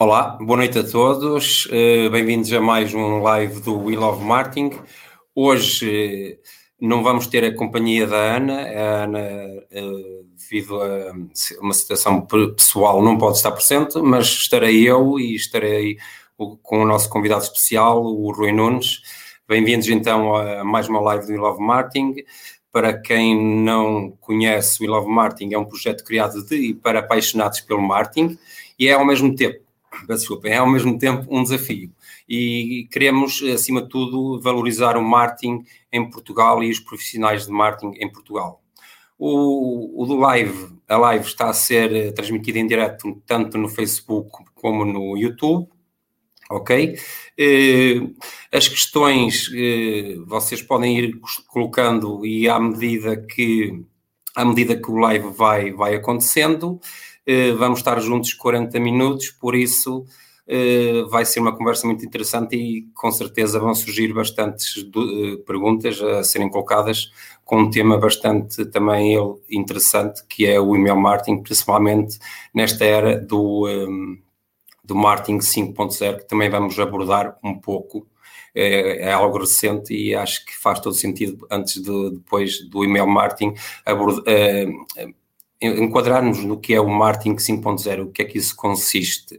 Olá, boa noite a todos. Uh, Bem-vindos a mais um live do We Love Marketing. Hoje uh, não vamos ter a companhia da Ana. A Ana, uh, devido a uma situação pessoal, não pode estar presente, mas estarei eu e estarei com o nosso convidado especial, o Rui Nunes. Bem-vindos então a mais uma live do We Love Marketing. Para quem não conhece, o We Love Marketing é um projeto criado de e para apaixonados pelo marketing e é ao mesmo tempo desculpa, é ao mesmo tempo um desafio. E queremos, acima de tudo, valorizar o marketing em Portugal e os profissionais de marketing em Portugal. O, o do live, a live está a ser transmitida em direto tanto no Facebook como no YouTube, ok? Eh, as questões eh, vocês podem ir colocando e à medida que à medida que o live vai, vai acontecendo, eh, vamos estar juntos 40 minutos, por isso eh, vai ser uma conversa muito interessante e com certeza vão surgir bastantes eh, perguntas a serem colocadas com um tema bastante também interessante que é o email marketing, principalmente nesta era do, do marketing 5.0 que também vamos abordar um pouco. É, é, algo recente e acho que faz todo sentido antes de depois do email marketing abordar, enquadrarmos no que é o marketing 5.0, o que é que isso consiste.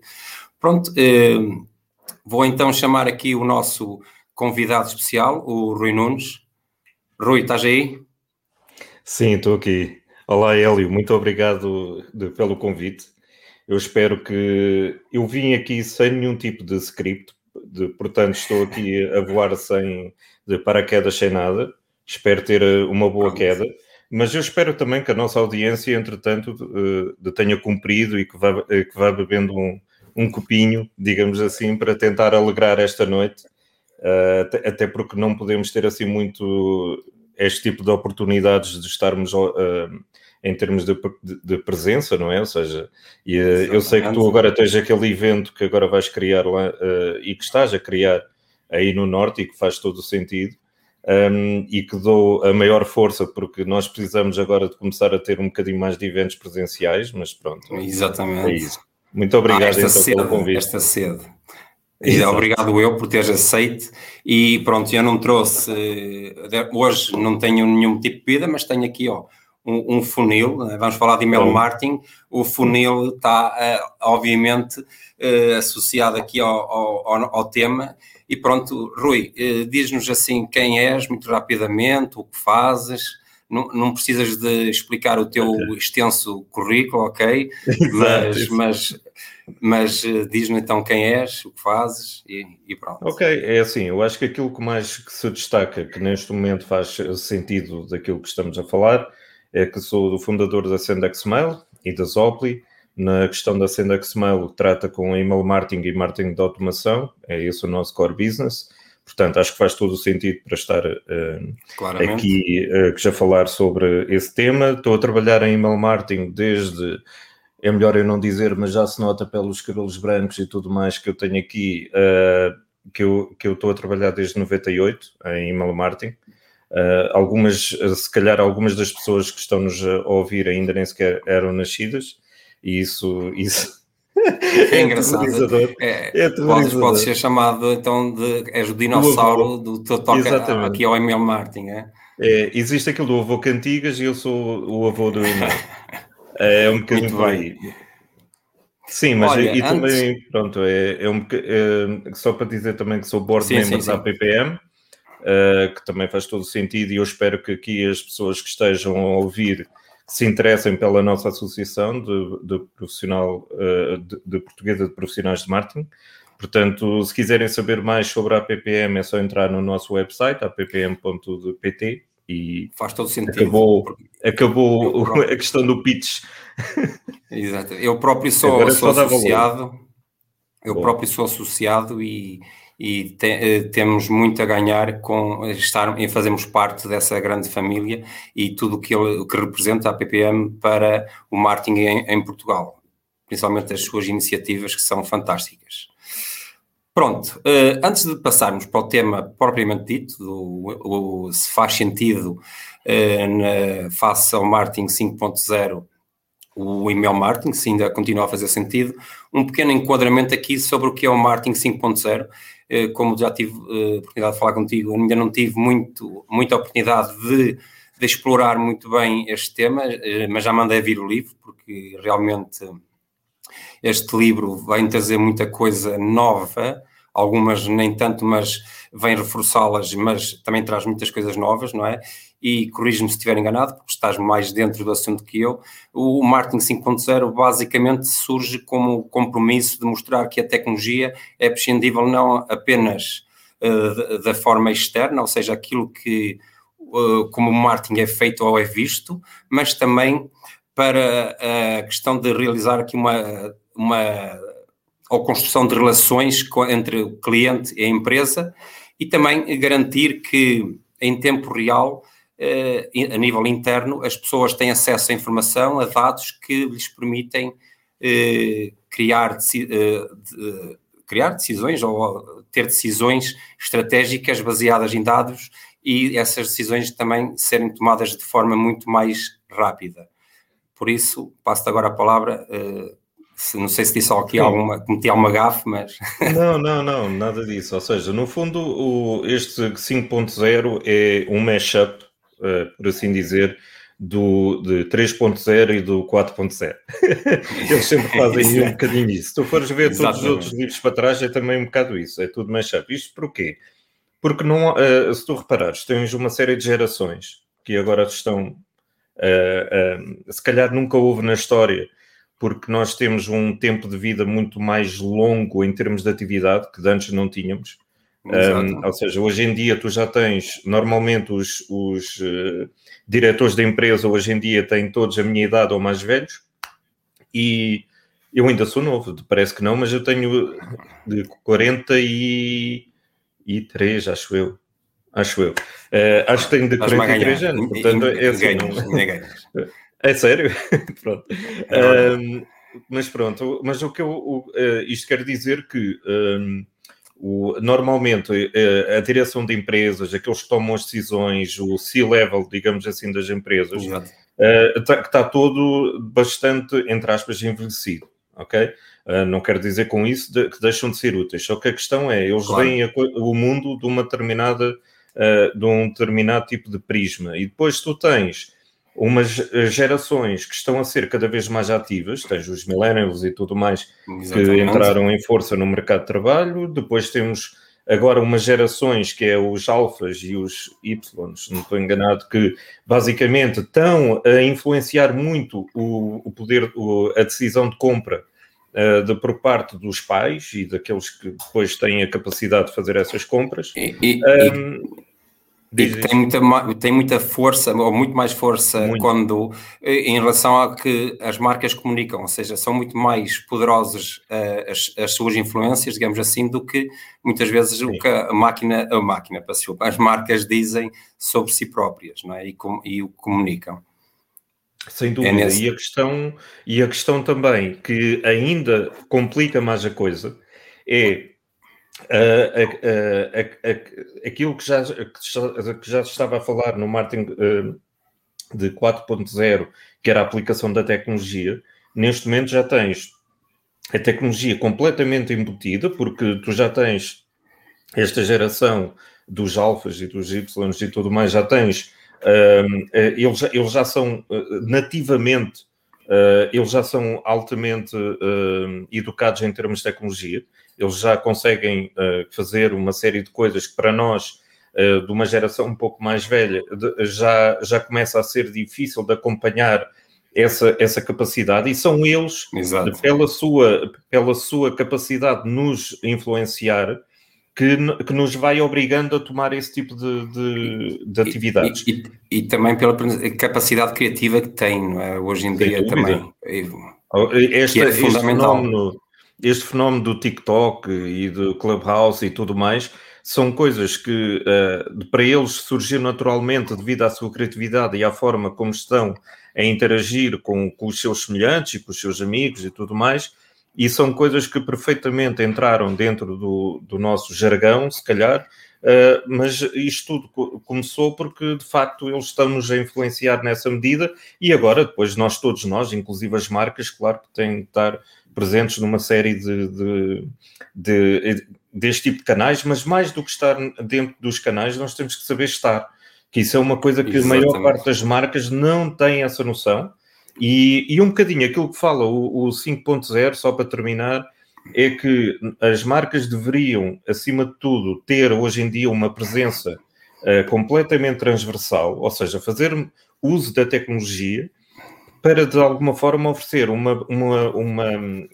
Pronto, eh, vou então chamar aqui o nosso convidado especial, o Rui Nunes. Rui, estás aí? Sim, estou aqui. Olá, Hélio, muito obrigado de, pelo convite. Eu espero que. Eu vim aqui sem nenhum tipo de script, de, portanto, estou aqui a voar sem de paraquedas, sem nada. Espero ter eh, uma boa queda. Mas eu espero também que a nossa audiência, entretanto, uh, tenha cumprido e que vá, eh, que vá bebendo um, um copinho, digamos assim, para tentar alegrar esta noite. Uh, até, até, porque não podemos ter assim muito este tipo de oportunidades de estarmos uh, em termos de, de, de, presença, não é? Ou seja, e, eu sei que tu agora tens aquele evento que agora vais criar lá e que estás a criar aí no Norte e que faz todo o sentido um, e que dou a maior força, porque nós precisamos agora de começar a ter um bocadinho mais de eventos presenciais, mas pronto. Exatamente. É isso. Muito obrigado ah, esta então, cedo, pelo convite. Esta cedo. E obrigado eu por teres aceito e pronto, eu não trouxe, eh, hoje não tenho nenhum tipo de bebida, mas tenho aqui ó, um, um funil, né? vamos falar de email Bom. marketing, o funil está uh, obviamente uh, associado aqui ao, ao, ao, tema e pronto, Rui, uh, diz-nos assim quem és, muito rapidamente, o que fazes, não, não precisas de explicar o teu okay. extenso currículo, ok? mas, mas, mas diz-nos então quem és, o que fazes e, e, pronto. Ok, é assim, eu acho que aquilo que mais que se destaca, que neste momento faz sentido daquilo que estamos a falar, é que sou o fundador da Sendex Mail e da Zopli. Na questão da Sendex Mail, trata com email marketing e marketing de automação, é esse o nosso core business. Portanto, acho que faz todo o sentido para estar uh, aqui uh, já falar sobre esse tema. Estou a trabalhar em email marketing desde, é melhor eu não dizer, mas já se nota pelos cabelos brancos e tudo mais que eu tenho aqui, uh, que, eu, que eu estou a trabalhar desde 98 em email marketing. Uh, algumas, se calhar, algumas das pessoas que estão nos a ouvir ainda nem sequer eram nascidas, e isso, isso é, é engraçado. É, é podes, podes ser chamado então de és o dinossauro do teu toque aqui ao Emil Martin, é? é? Existe aquilo do avô Cantigas e eu sou o avô do Emil. é um bocadinho por aí. Sim, mas Olha, e, antes... também, pronto, é, é um é, só para dizer também que sou board sim, member sim, sim. da PPM uh, que também faz todo sentido, e eu espero que aqui as pessoas que estejam a ouvir se interessem pela nossa associação de, de profissional uh, de, de, portuguesa de profissionais de marketing. Portanto, se quiserem saber mais sobre a APPM, é só entrar no nosso website, app.pt, e faz todo sentido. Acabou, acabou a questão do pitch. Exato. Eu próprio sou, sou associado. Eu Bom. próprio sou associado e, e te, eh, temos muito a ganhar com estar em fazermos parte dessa grande família e tudo o que, que representa a PPM para o marketing em, em, Portugal, principalmente as suas iniciativas que são fantásticas. Pronto, uh, antes de passarmos para o tema propriamente dito, do, o, se faz sentido uh, na, face ao marketing 5.0 o email marketing, se ainda continua a fazer sentido, um pequeno enquadramento aqui sobre o que é o marketing 5.0. Eh, como já tive a oportunidade de falar contigo, ainda não tive muito, muita oportunidade de, de explorar muito bem este tema, mas já mandei vir o livro, porque realmente este livro vai trazer muita coisa nova, algumas nem tanto, mas vem reforçá-las, mas também traz muitas coisas novas, não é? E corrige-me se estiver enganado, porque estás mais dentro do assunto que eu. O marketing 5.0 basicamente surge como compromisso de mostrar que a tecnologia é prescindível não apenas uh, da forma externa, ou seja, aquilo que uh, como o marketing é feito ou é visto, mas também para a questão de realizar aqui uma, uma ou construção de relações entre o cliente e a empresa e também garantir que em tempo real, eh, a nível interno, as pessoas têm acesso à informação, a dados que lhes permitem eh, criar, eh, criar decisões ou ter decisões estratégicas baseadas em dados e essas decisões também serem tomadas de forma muito mais rápida. Por isso, passo agora a palavra não sei se disse aqui Sim. alguma, cometi alguma gafe, mas. Não, não, não, nada disso. Ou seja, no fundo, o, este 5.0 é um mashup, uh, por assim dizer, do, de 3.0 e do 4.0. Eles sempre fazem um bocadinho isso. Se tu fores ver Exatamente. todos os outros livros para trás, é também um bocado isso, é tudo mashup. Isto porquê? Porque não, uh, se tu reparares, tens uma série de gerações que agora estão, uh, se calhar nunca houve na história porque nós temos um tempo de vida muito mais longo em termos de atividade que antes não tínhamos. Um, ou seja, hoje em dia tu já tens, normalmente os, os uh, diretores da empresa hoje em dia têm todos a minha idade ou mais velhos e eu ainda sou novo, parece que não, mas eu tenho de 43, acho eu. Acho eu. Uh, acho que tenho de 43 anos, portanto é assim. Não... É sério? pronto. É um, mas pronto, mas o que eu, o, uh, isto quer dizer que um, o, normalmente uh, a direção de empresas, aqueles que tomam as decisões, o C-level, digamos assim, das empresas, está uh, tá todo bastante, entre aspas, envelhecido, ok? Uh, não quero dizer com isso de, que deixam de ser úteis, só que a questão é, eles claro. veem a, o mundo de uma determinada, de um determinado tipo de prisma, e depois tu tens umas eh, gerações que estão a ser cada vez mais ativas, tens os millennials e tudo mais Exatamente. que entraram em força no mercado de trabalho, depois temos agora umas gerações que é os alfas e os y, não estou enganado, que basicamente estão a influenciar muito o, o poder, o, a decisão de compra uh, de, por parte dos pais e daqueles que depois têm a capacidade de fazer essas compras. E, e, um, que tem muita, tem muita força, ou muito mais força, muito. quando em relação a que as marcas comunicam, ou seja, são muito mais poderosas uh, as, as, suas influências, digamos assim, do que muitas vezes Sim. o que a máquina, a máquina, as marcas dizem sobre si próprias, não é? E, com, e o comunicam. Sem é dúvida. É nesse... e, a questão, e a questão também que ainda complica mais a coisa é uh, aquilo que já, que já estava a falar no marketing uh, de 4.0, que era a aplicação da tecnologia, neste momento já tens a tecnologia completamente embutida, porque tu já tens esta geração dos alfas e dos y e tudo mais, já tens, uh, eles, eles já são nativamente, eles já são altamente educados em termos de tecnologia, eles já conseguem uh, fazer uma série de coisas que para nós, uh, de uma geração um pouco mais velha, de, já, já começa a ser difícil de acompanhar essa, essa capacidade, e são eles, pela sua, pela sua capacidade de nos influenciar, que, que, nos vai obrigando a tomar esse tipo de, de, de atividades. E, e, e, também pela capacidade criativa que tem, é? Hoje em dia também. Este, é fundamental. Fenómeno, este fenómeno do TikTok e do Clubhouse e tudo mais são coisas que uh, para eles surgiram naturalmente devido à sua criatividade e à forma como estão a interagir com, com os seus semelhantes e com os seus amigos e tudo mais, e são coisas que perfeitamente entraram dentro do, do nosso jargão, se calhar, Uh, mas isto tudo começou porque, de facto, eles estão-nos a influenciar nessa medida e agora, depois, nós, todos nós, inclusive as marcas, claro que têm de estar presentes numa série de, de, de, deste tipo de canais, mas mais do que estar dentro dos canais, nós temos que saber estar. Que isso é uma coisa que Exatamente. a maior parte das marcas não tem essa noção. E, e um bocadinho aquilo que fala o, o 5.0, só para terminar, é que as marcas deveriam, acima de tudo, ter hoje em dia uma presença uh, completamente transversal, ou seja, fazer uso da tecnologia para de alguma forma oferecer uma, uma, uma,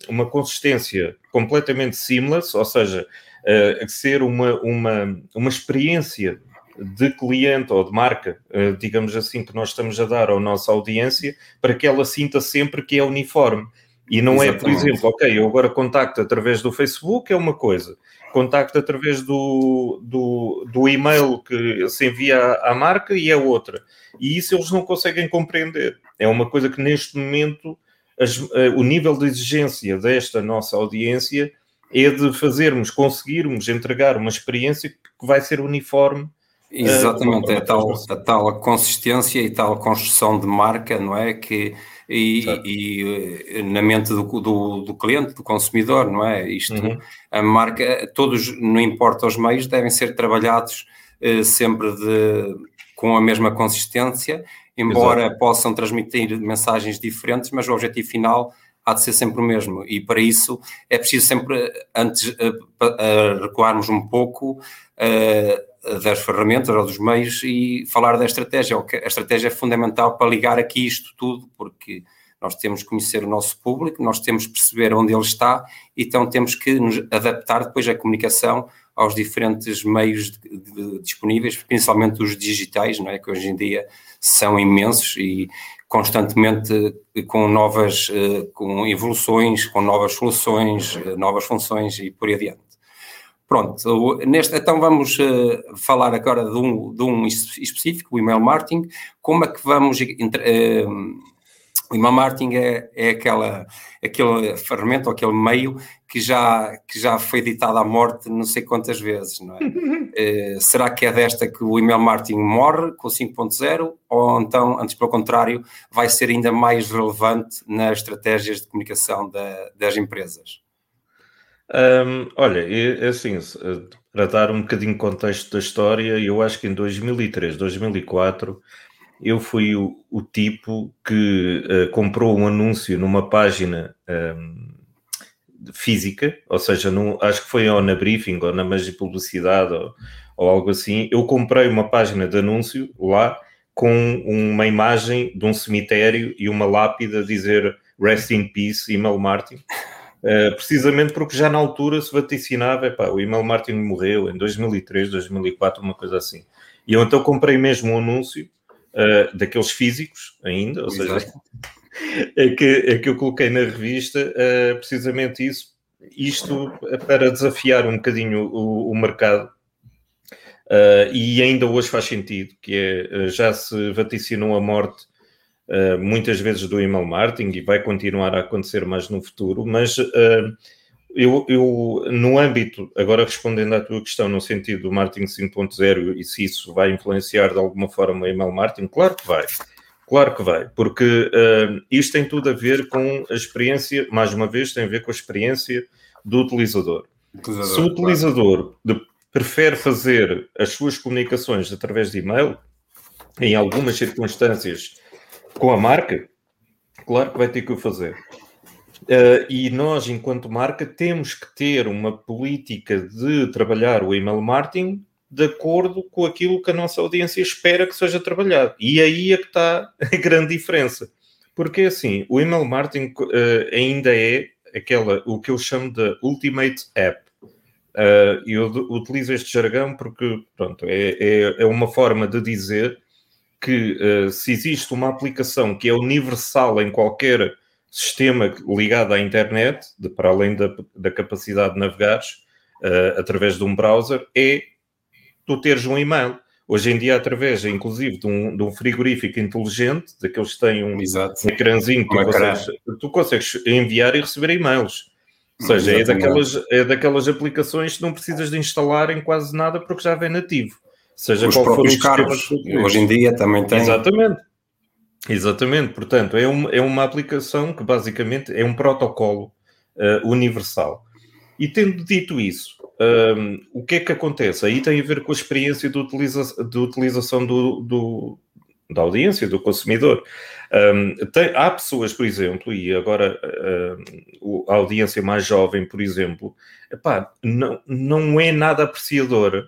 uma consistência completamente seamless, ou seja, uh, ser uma, uma, uma experiência de cliente ou de marca, uh, digamos assim, que nós estamos a dar à nossa audiência, para que ela sinta sempre que é uniforme. E não Exatamente. é, por exemplo, ok, eu agora contacto através do Facebook, é uma coisa, contacto através do, do, do e-mail que se envia à, à marca e é outra. E isso eles não conseguem compreender. É uma coisa que neste momento as, uh, o nível de exigência desta nossa audiência é de fazermos, conseguirmos entregar uma experiência que vai ser uniforme Exatamente, é a tal, a tal consistência e tal construção de marca, não é? Que, e, e eh, na mente do, do, do, cliente, do consumidor, não é? Isto, uhum. a marca, todos, não importa os meios, devem ser trabalhados eh, sempre de, com a mesma consistência, embora Exato. possam transmitir mensagens diferentes, mas o objetivo final há de ser sempre o mesmo. E para isso é preciso sempre, antes, eh, recuarmos um pouco. Uh, das ferramentas ou dos meios e falar da estratégia. A estratégia é fundamental para ligar aqui isto tudo, porque nós temos que conhecer o nosso público, nós temos que perceber onde ele está, então temos que nos adaptar depois a comunicação aos diferentes meios de, de, disponíveis, principalmente os digitais, não é? que hoje em dia são imensos e constantemente com novas eh, com evoluções, com novas soluções, eh, novas funções e por aí adiante. Pronto, neste, então vamos falar agora de um, de um específico, o email marketing. Como é que vamos. Uh, o email marketing é, é aquela, aquele ferramenta, aquele meio que já, que já foi ditado à morte não sei quantas vezes, não é? uh, será que é desta que o email marketing morre com o 5.0 ou então, antes pelo contrário, vai ser ainda mais relevante nas estratégias de comunicação da, das empresas? Um, olha, é assim, para dar um bocadinho de contexto da história, eu acho que em 2003, 2004, eu fui o, o tipo que uh, comprou um anúncio numa página um, física, ou seja, no, acho que foi ou na briefing ou na Magia Publicidade ou, ou algo assim. Eu comprei uma página de anúncio lá com uma imagem de um cemitério e uma lápida a dizer Rest in Peace, email Martin. Uh, precisamente porque já na altura se vaticinava, epá, o email Martin morreu em 2003, 2004, uma coisa assim. E eu então comprei mesmo um anúncio uh, daqueles físicos ainda, ou Exato. seja, é que, é que eu coloquei na revista uh, precisamente isso, isto para desafiar um bocadinho o, o mercado. e ainda hoje faz sentido, que é, já se vaticinou a morte uh, muitas vezes do email marketing e vai continuar a acontecer mais no futuro, mas uh, eu, eu, no âmbito, agora respondendo à tua questão no sentido do marketing 5.0 e se isso vai influenciar de alguma forma o email marketing, claro que vai. Claro que vai, porque uh, isto tem tudo a ver com a experiência, mais uma vez, tem a ver com a experiência do utilizador. utilizador Se o utilizador claro. de, prefere fazer as suas comunicações através de e-mail, em algumas circunstâncias com a marca, claro que vai ter que o fazer. Uh, e nós, enquanto marca, temos que ter uma política de trabalhar o email marketing de acordo com aquilo que a nossa audiência espera que seja trabalhado. E aí é que está a grande diferença. Porque assim, o email marketing uh, ainda é aquela, o que eu chamo de ultimate app. Uh, eu utilizo este jargão porque, pronto, é, é, é uma forma de dizer que uh, se existe uma aplicação que é universal em qualquer sistema ligado à internet, de, para além da, da capacidade de navegares uh, através de um browser, é tu teres um e-mail. Hoje em dia, através, inclusive, de um, de um frigorífico inteligente, daqueles que têm um, um ecrãzinho que tu consegues, tu consegues, enviar e receber e-mails. Ou seja, é daquelas, é daquelas aplicações que não precisas de instalar em quase nada porque já vem nativo. Seja Os qual for carros, hoje em dia também tem. Exatamente. Exatamente. Portanto, é, um, é uma aplicação que basicamente é um protocolo uh, universal. E tendo dito isso, um, o que é que acontece? Aí tem a ver com a experiência de, utiliza de utilização do, do, da audiência, do consumidor. Um, tem, há pessoas, por exemplo, e agora uh, a audiência mais jovem, por exemplo, epá, não, não é nada apreciadora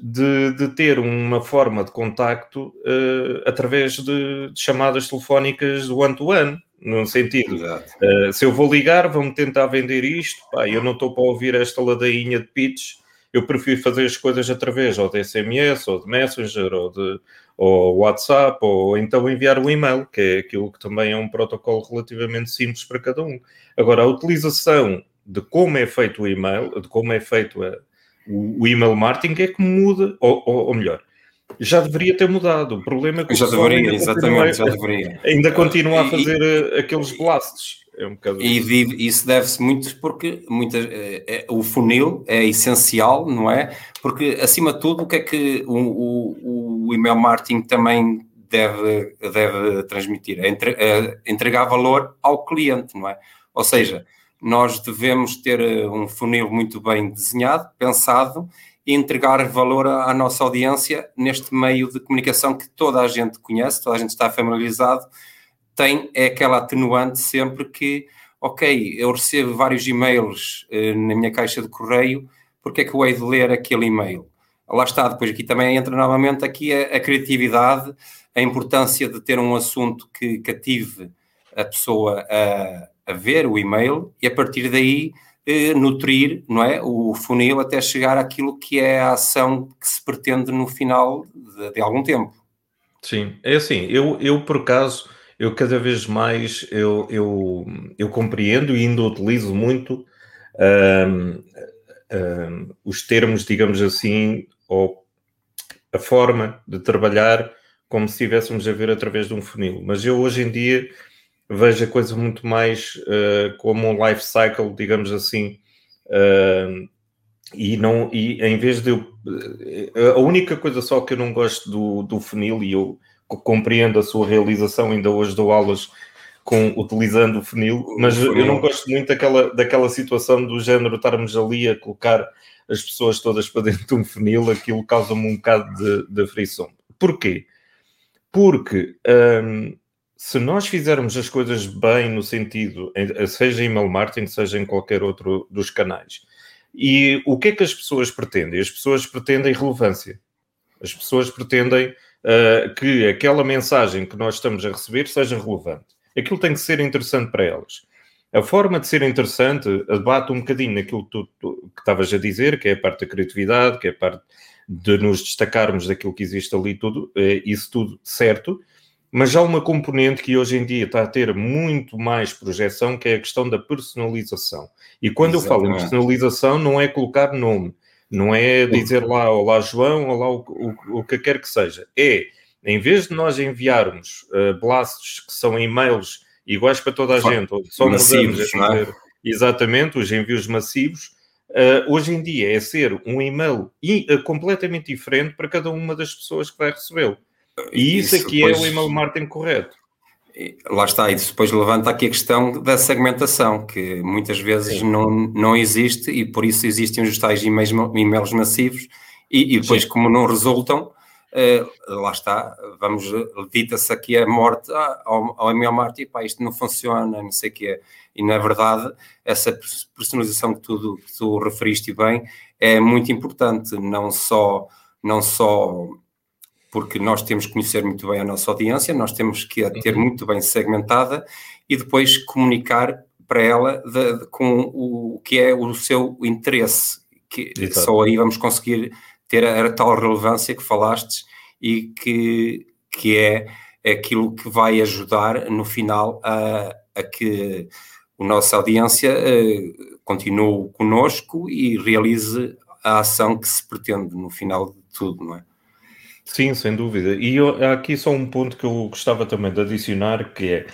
de, de, ter uma forma de contacto uh, através de, de, chamadas telefónicas one-to-one, -one, no sentido, uh, se eu vou ligar, vão-me tentar vender isto, pá, eu não estou para ouvir esta ladainha de pitch, eu prefiro fazer as coisas através ou de SMS, ou de Messenger, ou de ou WhatsApp, ou então enviar um e-mail, que é aquilo que também é um protocolo relativamente simples para cada um. Agora, a utilização de como é feito o e-mail, de como é feito a, o, o email marketing é que muda, ou, ou, ou, melhor, já deveria ter mudado. O problema é que já deveria, exatamente, já deveria. Ainda continua a fazer e, eh, aqueles blasts. É um bocado e vive, isso deve-se muito porque muitas, é, o funil é essencial, não é? Porque, acima de tudo, o que é que o, o, o email marketing também deve, deve transmitir? É, entre, é entregar valor ao cliente, não é? Ou seja, nós devemos ter eh, um funil muito bem desenhado, pensado e entregar valor à, nossa audiência neste meio de comunicação que toda a gente conhece, toda a gente está familiarizado, tem é aquela atenuante sempre que, ok, eu recebo vários e-mails eh, na minha caixa de correio, porque é que eu hei de ler aquele e-mail? Lá está, depois aqui também entra novamente aqui a, a criatividade, a importância de ter um assunto que cative a pessoa a a ver o e-mail e a partir daí eh, nutrir não é, o funil até chegar àquilo que é a ação que se pretende no final de, de algum tempo. Sim, é assim, eu, eu por acaso, eu cada vez mais eu, eu, eu compreendo e ainda utilizo muito um, um, os termos, digamos assim, ou a forma de trabalhar como se estivéssemos a ver através de um funil. Mas eu hoje em dia vejo a coisa muito mais uh, como um life cycle, digamos assim, uh, e não e em vez de eu, eh, a única coisa só que eu não gosto do, do funil e eu compreendo a sua realização, ainda hoje dou aulas com, utilizando o funil, mas eu não gosto muito daquela, daquela situação do género estarmos ali a colocar as pessoas todas para dentro de um funil, aquilo causa-me um bocado de, de frição. Porquê? Porque um, se nós fizermos as coisas bem no sentido, seja em email marketing, seja em qualquer outro dos canais, e o que é que as pessoas pretendem? As pessoas pretendem relevância. As pessoas pretendem uh, que aquela mensagem que nós estamos a receber seja relevante. Aquilo tem que ser interessante para elas. A forma de ser interessante abate um bocadinho naquilo que tu, estavas a dizer, que é a parte da criatividade, que é a parte de nos destacarmos daquilo que existe ali, tudo, é isso tudo certo, mas há uma componente que hoje em dia está a ter muito mais projeção, que é a questão da personalização. E quando Exatamente. eu falo em personalização, não é colocar nome, não é dizer lá Olá João, Olá o, o, o que quer que seja. É, em vez de nós enviarmos uh, blasts que são e-mails iguais para toda a gente, ou só massivos, é? exatamente os envios massivos, uh, hoje em dia é ser um e-mail uh, completamente diferente para cada uma das pessoas que vai recebê-lo. E isso, isso aqui depois, é o email marketing correto. Lá está, e depois levanta aqui a questão da segmentação, que muitas vezes não, não existe e por isso existem os tais e-mails, e-mails massivos e, e depois, Sim. como não resultam, uh, lá está, vamos, dita-se aqui a morte ao, ao email marketing, pá, isto não funciona, não sei o que é. E na verdade, essa personalização que tu, que tu referiste bem é muito importante, não só, não só porque nós temos que conhecer muito bem a nossa audiência, nós temos que a ter uhum. muito bem segmentada e depois comunicar para ela de, de, com o que é o seu interesse, que Exato. só aí vamos conseguir ter a, a, tal relevância que falaste e que, que é aquilo que vai ajudar no final a, a que a nossa audiência uh, continue conosco e realize a ação que se pretende no final de tudo, não é? Sim, sem dúvida. E eu, há aqui só um ponto que eu gostava também de adicionar, que é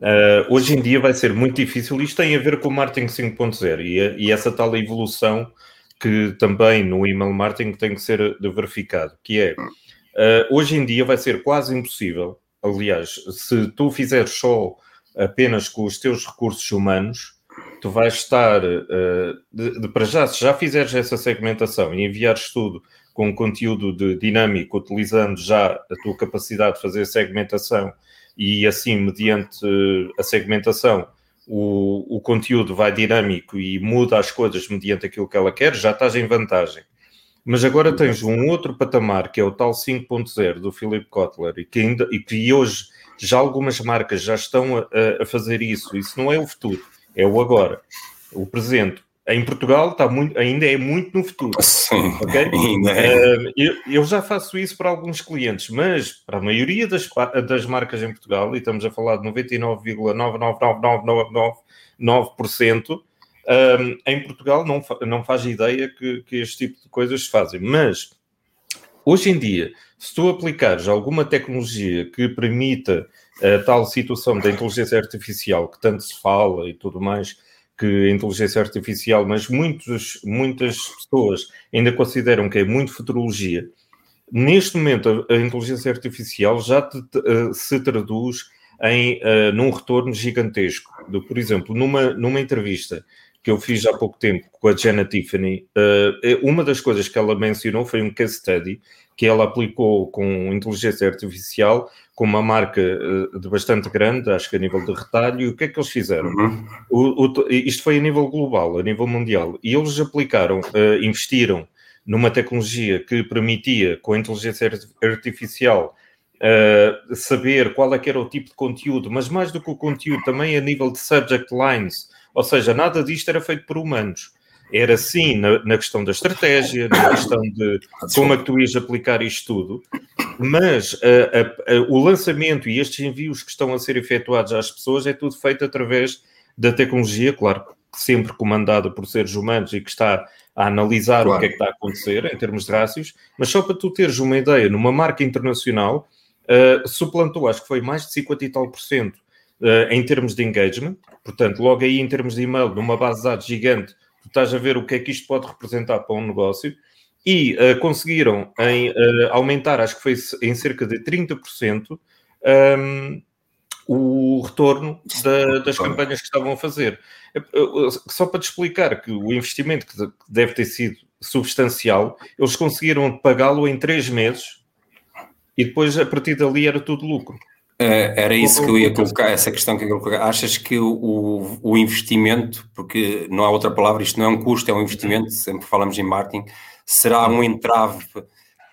Uh, hoje em dia vai ser muito difícil. Isto tem a ver com o marketing 5.0 e, e, essa tal evolução que também no email marketing tem que ser verificado, que é uh, hoje em dia vai ser quase impossível. Aliás, se tu fizeres só apenas com os teus recursos humanos, tu vais estar uh, de, de, para já, se já fizeres essa segmentação e enviares tudo com conteúdo de dinâmico, utilizando já a tua capacidade de fazer segmentação e assim, mediante a segmentação, o, o conteúdo vai dinâmico e muda as coisas mediante aquilo que ela quer, já estás em vantagem. Mas agora tens um outro patamar, que é o tal 5.0 do Philip Kotler, e que, ainda, e que hoje já algumas marcas já estão a, a fazer isso. Isso não é o futuro, é o agora, o presente em Portugal está muito, ainda é muito no futuro. Sim, okay? Uh, eu, eu, já faço isso para alguns clientes, mas para a maioria das, das marcas em Portugal, e estamos a falar de 99,99999%, um, em Portugal não, não faz ideia que, que este tipo de coisas se fazem. Mas, hoje em dia, se tu aplicares alguma tecnologia que permita a tal situação da inteligência artificial que tanto se fala e tudo mais que a inteligência artificial, mas muitos, muitas pessoas ainda consideram que é muito futurologia. Neste momento, a, a inteligência artificial já te, uh, se traduz em uh, num retorno gigantesco. Por exemplo, numa, numa entrevista que eu fiz há pouco tempo com a Jenna Tiffany, uh, uma das coisas que ela mencionou foi um case study que ela aplicou com inteligência artificial com uma marca uh, de bastante grande, acho que a nível de retalho, e o que é que eles fizeram? Uhum. O, o, isto foi a nível global, a nível mundial, e eles aplicaram, uh, investiram numa tecnologia que permitia, com a inteligência artificial, uh, saber qual é que era o tipo de conteúdo, mas mais do que o conteúdo, também a nível de subject lines, ou seja, nada disto era feito por humanos era sim na, na, questão da estratégia, na questão de como é que tu ias aplicar isto tudo, mas a, a, a, o lançamento e estes envios que estão a ser efetuados às pessoas é tudo feito através da tecnologia, claro, sempre comandada por seres humanos e que está a analisar claro. o que é que está a acontecer em termos de rácios, mas só para tu teres uma ideia, numa marca internacional, uh, suplantou, acho que foi mais de 50 e tal por cento uh, em termos de engagement, portanto, logo aí em termos de e-mail, numa base de dados gigante, estás a ver o que é que isto pode representar para um negócio, e uh, conseguiram em, uh, aumentar, acho que foi em cerca de 30%, um, o retorno da, das campanhas que estavam a fazer. Eh, só para te explicar que o investimento que deve ter sido substancial, eles conseguiram pagá-lo em três meses e depois a partir dali era tudo lucro. Uh, era isso que eu ia colocar, essa questão que eu ia colocar. Achas que o, o investimento, porque não há outra palavra, isto não é um custo, é um investimento, sempre falamos em marketing, será um entrave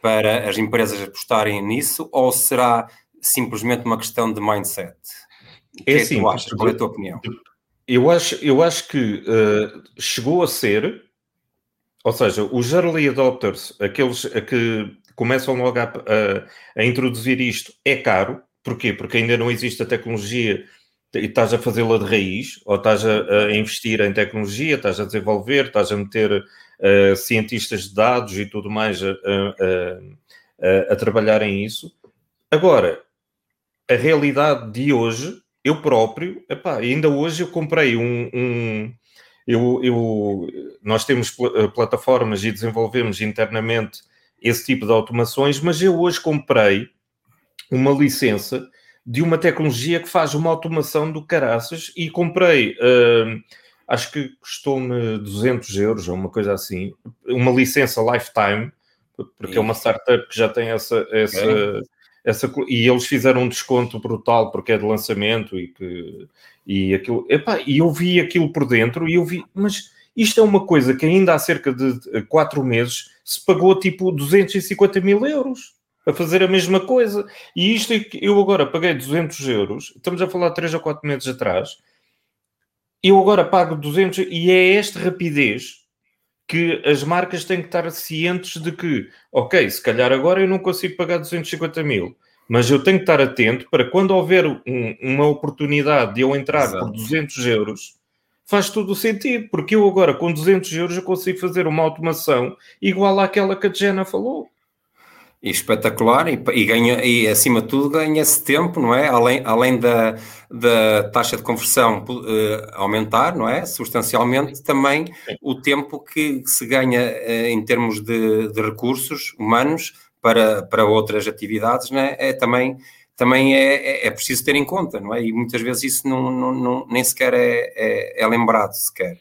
para as empresas apostarem nisso ou será simplesmente uma questão de mindset? O que é, é assim, que tu achas? Qual é a tua opinião? Eu acho, eu acho que uh, chegou a ser, ou seja, os early adopters, aqueles que começam logo a, a, a introduzir isto, é caro, Porquê? Porque ainda não existe a tecnologia e estás a fazê-la de raiz, ou estás a, a, investir em tecnologia, estás a desenvolver, estás a meter uh, cientistas de dados e tudo mais a, a, a, trabalhar em isso. Agora, a realidade de hoje, eu próprio, epá, ainda hoje eu comprei um. um eu, eu, nós temos pl plataformas e desenvolvemos internamente esse tipo de automações, mas eu hoje comprei uma licença de uma tecnologia que faz uma automação do caraças e comprei, uh, acho que custou-me 200 euros ou uma coisa assim, uma licença lifetime, porque é uma startup que já tem essa, essa, é. essa e eles fizeram um desconto brutal porque é de lançamento e que e aquilo, epá, e eu vi aquilo por dentro e eu vi, mas isto é uma coisa que ainda há cerca de 4 meses se pagou tipo 250 mil euros a fazer a mesma coisa. E isto é que eu agora paguei 200 euros, estamos a falar de 3 ou 4 meses atrás, eu agora pago 200 e é esta rapidez que as marcas têm que estar cientes de que, ok, se calhar agora eu não consigo pagar 250 mil, mas eu tenho que estar atento para quando houver um, uma oportunidade de eu entrar Exato. por 200 euros, faz todo o sentido, porque eu agora com 200 euros eu consigo fazer uma automação igual àquela que a Jenna falou. Espetacular, e, e, ganha, e acima de tudo ganha-se tempo, não é? Além, além da, da taxa de conversão uh, aumentar, não é? Substancialmente, também o tempo que se ganha uh, em termos de, de, recursos humanos para, para outras atividades, não é? é também, também é, é, é, preciso ter em conta, não é? E muitas vezes isso não, não, não nem sequer é, é, é lembrado, sequer.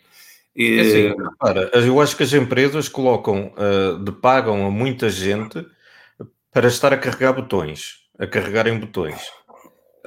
E... Assim, eu acho que as empresas colocam, uh, de pagam a muita gente para estar a carregar botões, a carregarem botões.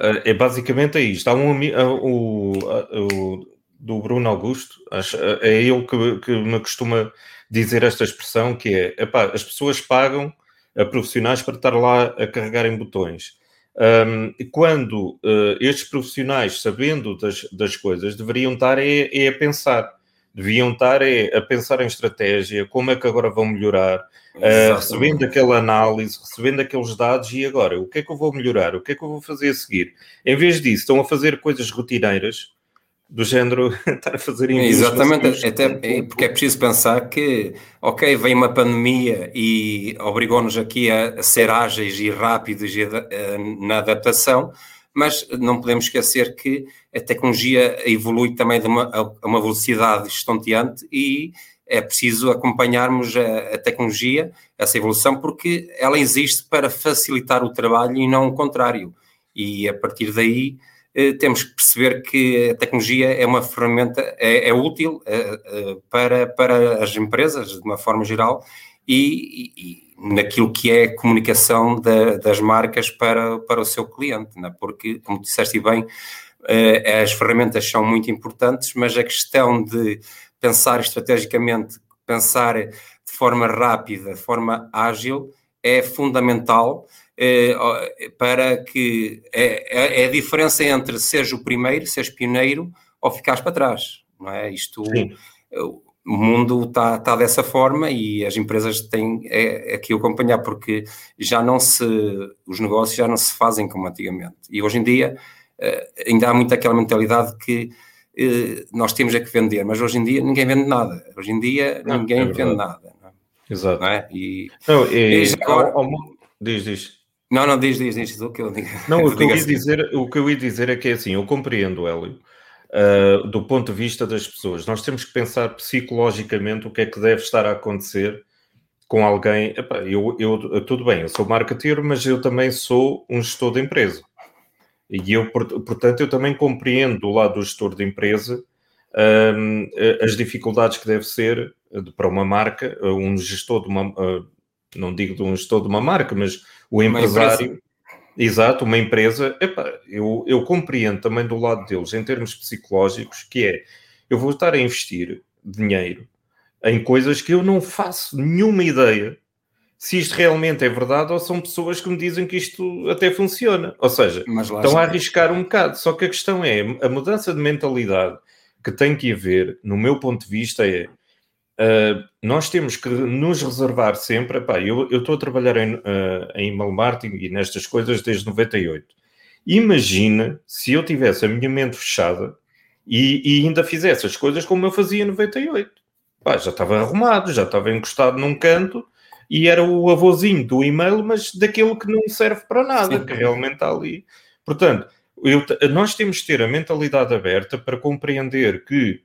Uh, é basicamente é isto. Há um uh, o, o, do Bruno Augusto, acho, é ele que, que, me costuma dizer esta expressão que é epá, as pessoas pagam a profissionais para estar lá a carregarem botões. Um, quando uh, estes profissionais, sabendo das, das coisas, deveriam estar é, é a pensar deviam estar é, a pensar em estratégia, como é que agora vão melhorar, uh, recebendo aquela análise, recebendo aqueles dados e agora, o que é que eu vou melhorar, o que é que eu vou fazer a seguir? Em vez disso, estão a fazer coisas rotineiras, do género estar a fazer Exatamente, até porque é preciso pensar que, ok, vem uma pandemia e obrigou-nos aqui a, a, ser ágeis e rápidos e, a, na adaptação, mas não podemos esquecer que a tecnologia evolui também uma, a uma velocidade estonteante e é preciso acompanharmos a, a, tecnologia, essa evolução, porque ela existe para facilitar o trabalho e não o contrário. E a partir daí eh, temos que perceber que a tecnologia é uma ferramenta, é, é útil eh, eh, para, para as empresas, de uma forma geral, e, e naquilo que é a comunicação da, das marcas para, para o seu cliente, é? porque, como disseste bem, uh, as ferramentas são muito importantes, mas a questão de pensar estrategicamente, pensar de forma rápida, de forma ágil, é fundamental uh, para que é, é, é, a diferença entre seres o primeiro, seres pioneiro ou ficares para trás, não é? Isto, Sim o mundo está, está dessa forma e as empresas têm é, é que acompanhar porque já não se os negócios já não se fazem como antigamente e hoje em dia eh, ainda há muito aquela mentalidade que eh, nós temos é que vender mas hoje em dia ninguém vende nada hoje em dia não, ninguém é vende nada não? É? exato não é? e, não, e, e agora, ao, ao, diz, diz. não, não, diz, diz, diz o que eu digo. Não, o que eu, ia assim. dizer, o que eu ia dizer é que é assim, eu compreendo, Hélio, uh, do ponto de vista das pessoas. Nós temos que pensar psicologicamente o que é que deve estar a acontecer com alguém. Epá, eu, eu, tudo bem, eu sou marketeer, mas eu também sou um gestor de empresa. E eu, portanto, eu também compreendo do lado do gestor de empresa um, as dificuldades que deve ser para uma marca, um gestor de uma, não digo de um gestor de uma marca, mas o empresário Exato, uma empresa, epa, eu, eu compreendo também do lado deles, em termos psicológicos, que é, eu vou estar a investir dinheiro em coisas que eu não faço nenhuma ideia se isto realmente é verdade ou são pessoas que me dizem que isto até funciona. Ou seja, estão a arriscar um bocado. Só que a questão é, a mudança de mentalidade que tem que haver, no meu ponto de vista, é Uh, nós temos que nos reservar sempre. Epá, eu estou a trabalhar em, uh, em email marketing e nestas coisas desde 98. Imagina se eu tivesse a minha mente fechada e, e ainda fizesse as coisas como eu fazia em 98. Pá, já estava arrumado, já estava encostado num canto e era o avôzinho do e-mail, mas daquilo que não serve para nada, Sim. que realmente está ali. Portanto, eu, nós temos que ter a mentalidade aberta para compreender que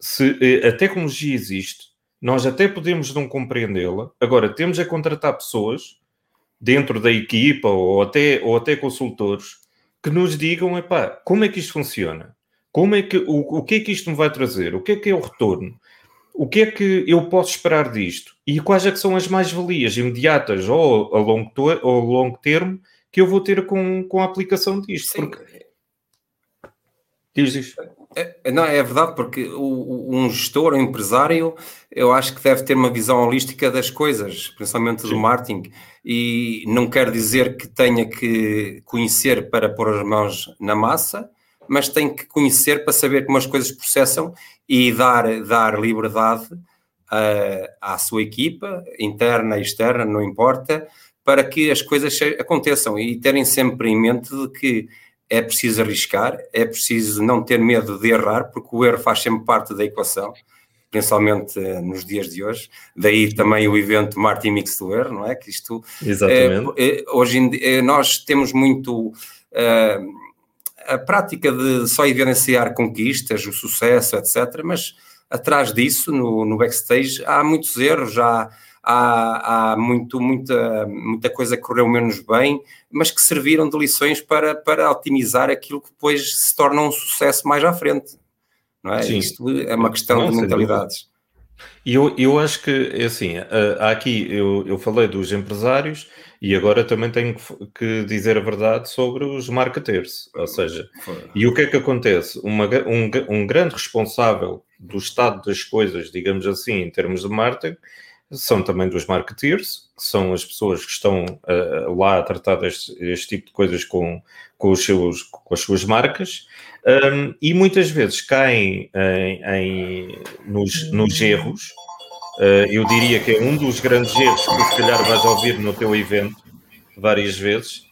se eh, a tecnologia existe, nós até podemos não compreendê-la, agora temos a contratar pessoas dentro da equipa ou até, ou até consultores que nos digam, epá, como é que isto funciona? Como é que, o, o que é que isto me vai trazer? O que é que é o retorno? O que é que eu posso esperar disto? E quais é que são as mais-valias imediatas ou a longo, ou a longo termo que eu vou ter com, com a aplicação disto? Sim. Porque... Diz, diz. É, é, não, é verdade, porque o, um gestor, um empresário, eu acho que deve ter uma visão holística das coisas, principalmente Sim. do marketing, e não quer dizer que tenha que conhecer para pôr as mãos na massa, mas tem que conhecer para saber como as coisas processam e dar, dar liberdade uh, à sua equipa, interna e externa, não importa, para que as coisas aconteçam e terem sempre em mente de que é preciso arriscar, é preciso não ter medo de errar, porque o erro faz sempre parte da equação. principalmente uh, nos dias de hoje. Daí também o evento Martin Mixware, não é? Que isto. Exatamente. hoje em dia, nós temos muito. a prática de só evidenciar conquistas, o sucesso, etc. Mas atrás disso, no, no backstage, há muitos erros, já há, há muito, muita, muita coisa que correu menos bem, mas que serviram de lições para, para otimizar aquilo que depois se torna um sucesso mais à frente. Não é? Sim. Isto é uma questão não, de mentalidades. E eu, eu acho que, é assim, há aqui, eu, eu falei dos empresários e agora também tenho que dizer a verdade sobre os marketers, ou seja, e o que é que acontece? Uma, um, um grande responsável do estado das coisas, digamos assim, em termos de marketing, são também dos marketeers, que são as pessoas que estão uh, lá a tratar deste, este tipo de coisas com, com, os seus, com as suas marcas, um, e muitas vezes caem em, em nos, nos, erros. Uh, eu diria que é um dos grandes erros que se calhar vais ouvir no teu evento várias vezes,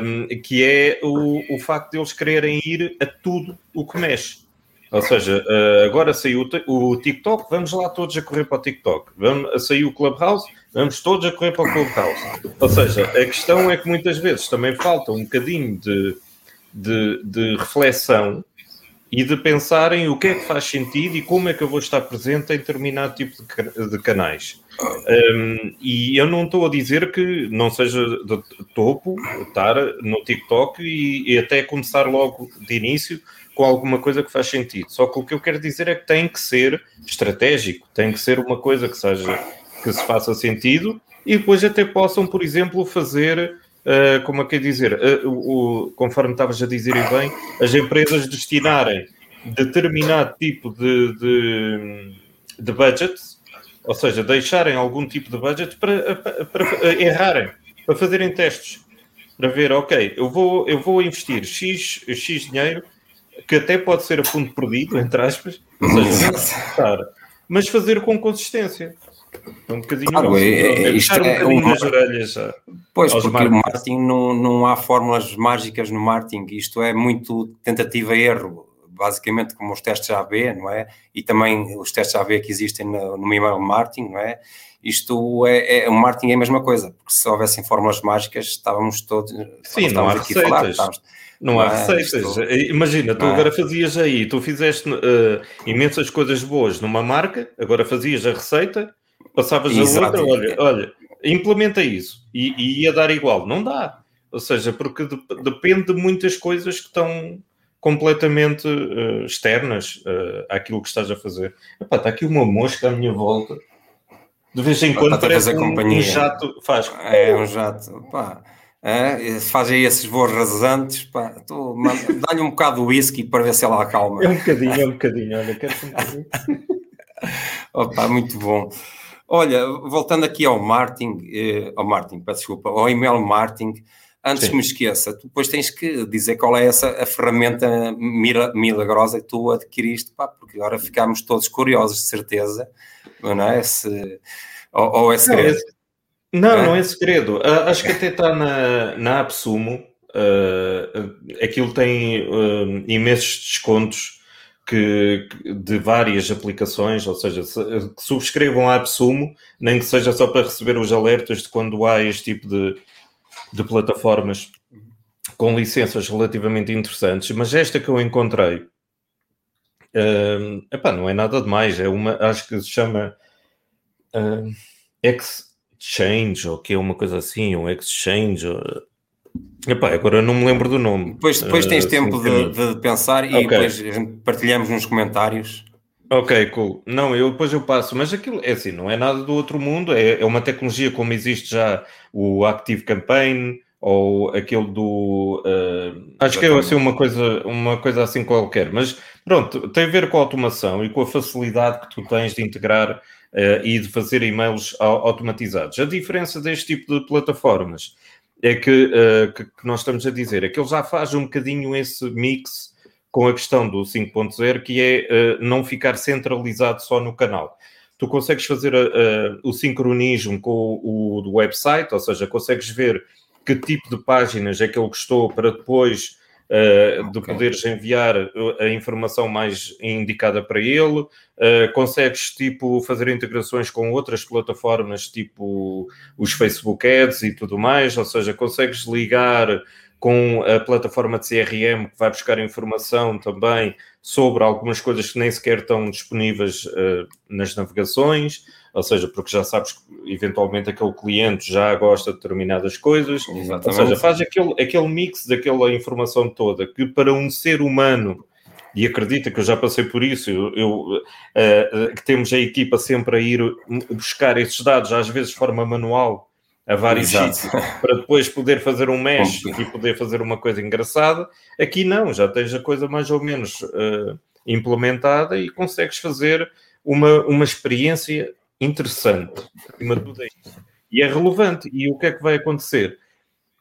um, que é o, o facto de eles quererem ir a tudo o que mexe. Ou seja, eh, agora saiu o TikTok, vamos lá todos a correr para o TikTok. Vamos, saiu o Clubhouse, vamos todos a correr para o Clubhouse. Ou seja, a questão é que muitas vezes também falta um bocadinho de, de, de reflexão e de pensarem o que é que faz sentido e como é que eu vou estar presente em determinado tipo de, canais. Um, e eu não estou a dizer que não seja de topo estar no TikTok e, e até começar logo de início com alguma coisa que faz sentido. Só que o que eu quero dizer é que tem que ser estratégico, tem que ser uma coisa que seja que se faça sentido e depois até possam, por exemplo, fazer, uh, como é que é dizer, uh, o, conforme estavas a dizer bem, as empresas destinarem determinado tipo de, de, de budget, ou seja, deixarem algum tipo de budget para, para, para errarem, para fazerem testes, para ver, ok, eu vou, eu vou investir X, X dinheiro que até pode ser a fundo perdido, entre aspas, seja, mas fazer com consistência. É um bocadinho claro, é, é, isto um é um nas orelhas. Pois, porque marketing. o marketing não, não há fórmulas mágicas no marketing, isto é muito tentativa e erro, basicamente como os testes AB, não é? E também os testes AB que existem no, no email marketing, não é? Isto é, é, o marketing é a mesma coisa, porque se houvessem fórmulas mágicas estávamos todos Sim, não há aqui receitas. a falar, estávamos, não há receitas. Imagina, tu agora fazias aí, tu fizeste uh, imensas coisas boas numa marca, agora fazias a receita, passavas Exato. a outra, olha, olha, implementa isso e, e, ia dar igual. Não dá. Ou seja, porque de, depende de muitas coisas que estão completamente uh, externas uh, àquilo que estás a fazer. Epá, está aqui uma mosca à minha volta. De vez em quando parece um, um, jato. Faz. É um jato. Pá. É, fazem esses voos rasantes, dá-lhe um bocado de whisky para ver se ela acalma. É um bocadinho, é um bocadinho, olha, quero um bocadinho. Opa, muito bom. Olha, voltando aqui ao marketing, eh, ao marketing, peço desculpa, ao email marketing, antes Sim. que me esqueça, tu depois tens que dizer qual é essa a ferramenta milagrosa que tu adquiriste, pá, porque agora ficámos todos curiosos, de certeza, não é? Se, ou, ou é segredo? Não, não, é? não é segredo. Uh, acho que até está na, na AppSumo. Uh, aquilo tem uh, imensos descontos que, de várias aplicações, ou seja, se, que subscrevam a AppSumo, nem que seja só para receber os alertas de quando há este tipo de, de plataformas com licenças relativamente interessantes. Mas esta que eu encontrei, uh, epá, não é nada demais, é uma, acho que se chama uh, X, Exchange, ou que é uma coisa assim, um Exchange. Ou... Epá, agora não me lembro do nome. Depois, depois tens uh, tempo de, de, pensar e okay. depois partilhamos nos comentários. Ok, cool. Não, eu depois eu passo, mas aquilo é assim, não é nada do outro mundo, é, é uma tecnologia como existe já o Active Campaign ou aquele do. Uh, acho que é assim uma coisa, uma coisa assim qualquer, mas pronto, tem a ver com a automação e com a facilidade que tu tens de integrar uh, e de fazer e-mails automatizados. A diferença deste tipo de plataformas é que, uh, que, que, nós estamos a dizer é que ele já faz um bocadinho esse mix com a questão do 5.0, que é uh, não ficar centralizado só no canal. Tu consegues fazer o sincronismo com o, o website, ou seja, consegues ver que tipo de páginas é que ele gostou para depois uh, de poderes enviar a informação mais indicada para ele, uh, consegues tipo fazer integrações com outras plataformas, tipo os Facebook Ads e tudo mais, ou seja, consegues ligar com a plataforma de CRM que vai buscar informação também sobre algumas coisas que nem sequer estão disponíveis uh, nas navegações, ou seja, porque já sabes que eventualmente aquele cliente já gosta de determinadas coisas, Exatamente. ou seja, faz aquele, aquele mix daquela informação toda que para um ser humano e acredita que eu já passei por isso, eu, eu uh, uh, que temos a equipa sempre a ir buscar esses dados, às vezes de forma manual, a vários sítios para depois poder fazer um mesh e poder fazer uma coisa engraçada. Aqui não, já tens a coisa mais ou menos uh, implementada e consegues fazer uma, uma experiência interessante. Acima de tudo é isso. E é relevante. E o que é que vai acontecer?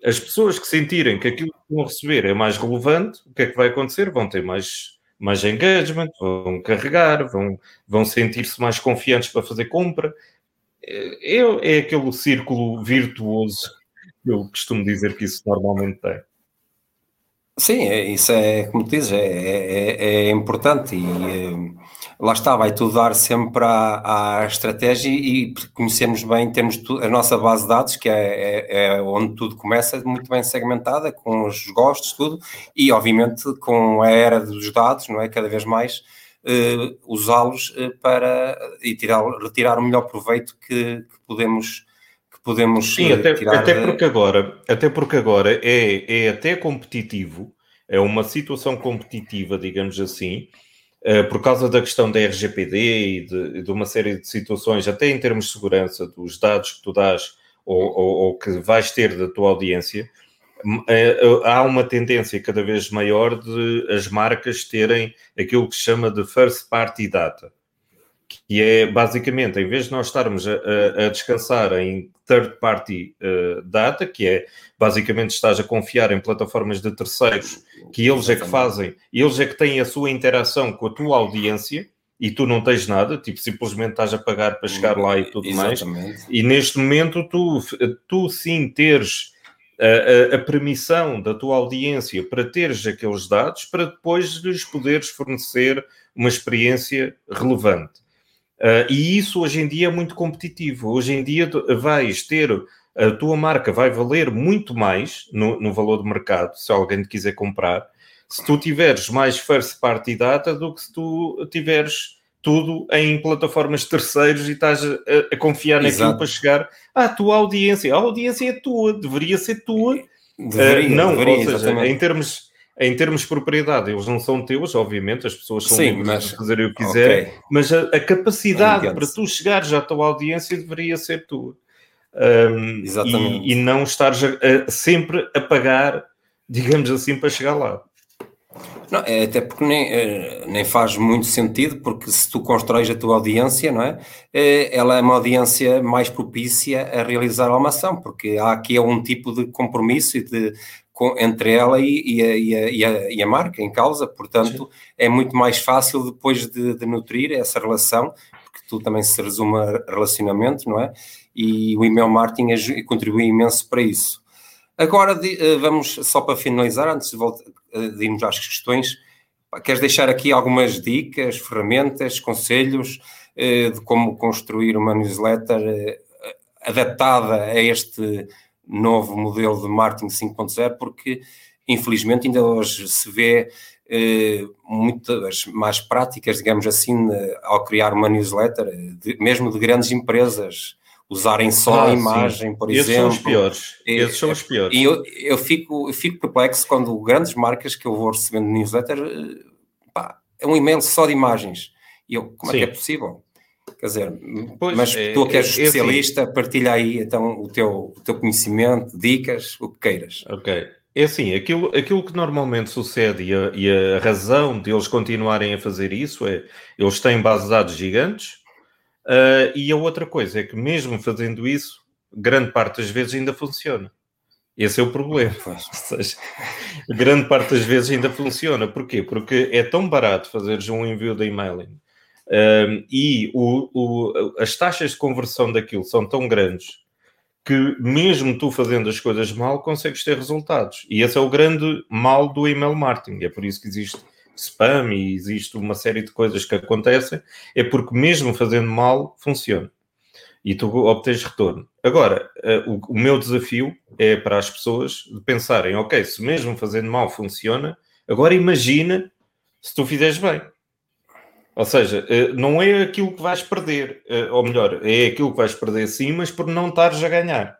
As pessoas que sentirem que aquilo que vão receber é mais relevante, o que é que vai acontecer? Vão ter mais, mais engagement, vão carregar, vão, vão sentir-se mais confiantes para fazer compra é, é aquele círculo virtuoso que eu costumo dizer que isso normalmente tem. Sim, é, isso é, como dizes, é, é, é importante e é, lá está, vai tudo dar sempre à, à estratégia e conhecemos bem, temos a nossa base de dados, que é, é, é, onde tudo começa, muito bem segmentada, com os gostos, tudo, e obviamente com a era dos dados, não é? Cada vez mais uh, usá-los uh, para e tirar, retirar o melhor proveito que, que podemos que podemos Sim, até, tirar até porque agora até porque agora é, é até competitivo é uma situação competitiva digamos assim por causa da questão da RGPD e de, de, uma série de situações até em termos de segurança dos dados que tu dás ou, ou, ou que vais ter da tua audiência é, é, há uma tendência cada vez maior de as marcas terem aquilo que se chama de first party data, que é basicamente, em vez de nós estarmos a, a, a descansar em third party uh, data, que é basicamente estás a confiar em plataformas de terceiros, que eles é que fazem, eles é que têm a sua interação com a tua audiência, e tu não tens nada, tipo, simplesmente estás a pagar para chegar lá e tudo Exatamente. mais. E neste momento tu, tu sim teres a, a, a, permissão da tua audiência para teres aqueles dados para depois lhes poderes fornecer uma experiência relevante. Uh, e isso hoje em dia é muito competitivo. Hoje em dia vais ter, a tua marca vai valer muito mais no, no valor de mercado, se alguém te quiser comprar, se tu tiveres mais first party data do que se tu tiveres tudo em plataformas terceiros e estás a, a confiar Exato. naquilo para chegar à tua audiência. A audiência é tua, deveria ser tua. Deveria, uh, não, deveria, seja, em termos, em termos de propriedade, eles não são teus, obviamente, as pessoas são Sim, livres mas, de fazerem o que quiserem, okay. mas a, a capacidade para tu chegares à tua audiência deveria ser tua. Um, e, e, não a, sempre a pagar, digamos assim, para chegar lá. Não, é até porque nem, eh, nem faz muito sentido, porque se tu constróis a tua audiência, não é? Eh, ela é uma audiência mais propícia a realizar a ação, porque há aqui um tipo de compromisso de, com, entre ela e, e, a, e, a, e, a, marca em causa, portanto, Sim. é muito mais fácil depois de, de, nutrir essa relação, porque tu também se resume a relacionamento, não é? E o email marketing contribui imenso para isso. Agora eh, vamos só para finalizar, antes de, voltar, eh, de irmos às questões, queres deixar aqui algumas dicas, ferramentas, conselhos eh, de como construir uma newsletter adaptada a este novo modelo de marketing 5.0, porque infelizmente ainda hoje se vê muitas mais práticas, digamos assim, ao criar uma newsletter, mesmo de grandes empresas usarem só ah, a imagem, sim. por Esses exemplo. Esses são os piores. Esses são os piores. E eu, eu, fico, eu fico perplexo quando grandes marcas que eu vou recebendo newsletter, eh, pá, é um e-mail só de imagens. E eu, como sim. é que é possível? Quer dizer, pois, mas é, tu que és é, especialista, é assim. partilha aí então o teu, o teu conhecimento, dicas, o que queiras. Ok. É assim, aquilo, aquilo que normalmente sucede e a, e a razão de eles continuarem a fazer isso é eles têm bases de dados gigantes, Uh, e a outra coisa é que, mesmo fazendo isso, grande parte das vezes ainda funciona. Esse é o problema. Seja, grande parte das vezes ainda funciona. Porquê? Porque é tão barato fazeres um envio de emailing um, e o, o, as taxas de conversão daquilo são tão grandes que mesmo tu fazendo as coisas mal, consegues ter resultados. E esse é o grande mal do email marketing. É por isso que existe spam e existe uma série de coisas que acontecem. É porque mesmo fazendo mal, funciona. E tu obtens retorno. Agora, uh, o, o, meu desafio é para as pessoas pensarem, ok, se mesmo fazendo mal funciona, agora imagina se tu fizeres bem. Ou seja, eh, não é aquilo que vais perder, eh, ou melhor, é aquilo que vais perder sim, mas por não estares a ganhar.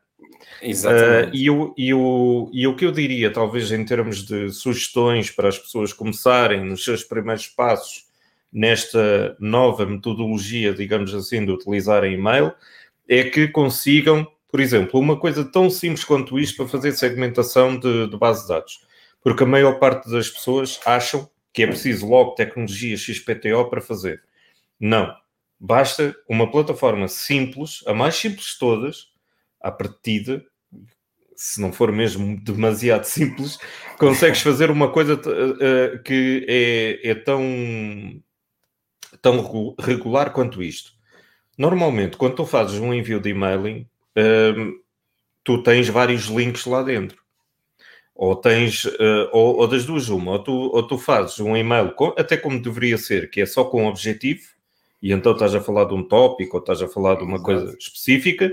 Exatamente. Uh, e, o, e, o, e o que eu diria, talvez em termos de sugestões para as pessoas começarem nos seus primeiros passos nesta nova metodologia, digamos assim, de utilizar e-mail, é que consigam, por exemplo, uma coisa tão simples quanto isto para fazer segmentação de, de base de dados. Porque a maior parte das pessoas acham que é preciso logo tecnologia XPTO para fazer. Não. Basta uma plataforma simples, a mais simples de todas, à partida, se não for mesmo demasiado simples, consegues fazer uma coisa uh, que é, é, tão, tão regular quanto isto. Normalmente, quando tu fazes um envio de emailing, uh, tu tens vários links lá dentro ou tens, uh, ou, ou, das duas uma, ou tu, ou tu fazes um e-mail, com, até como deveria ser, que é só com um objetivo, e então estás a falar de um tópico, ou estás a falar de uma Exato. coisa específica,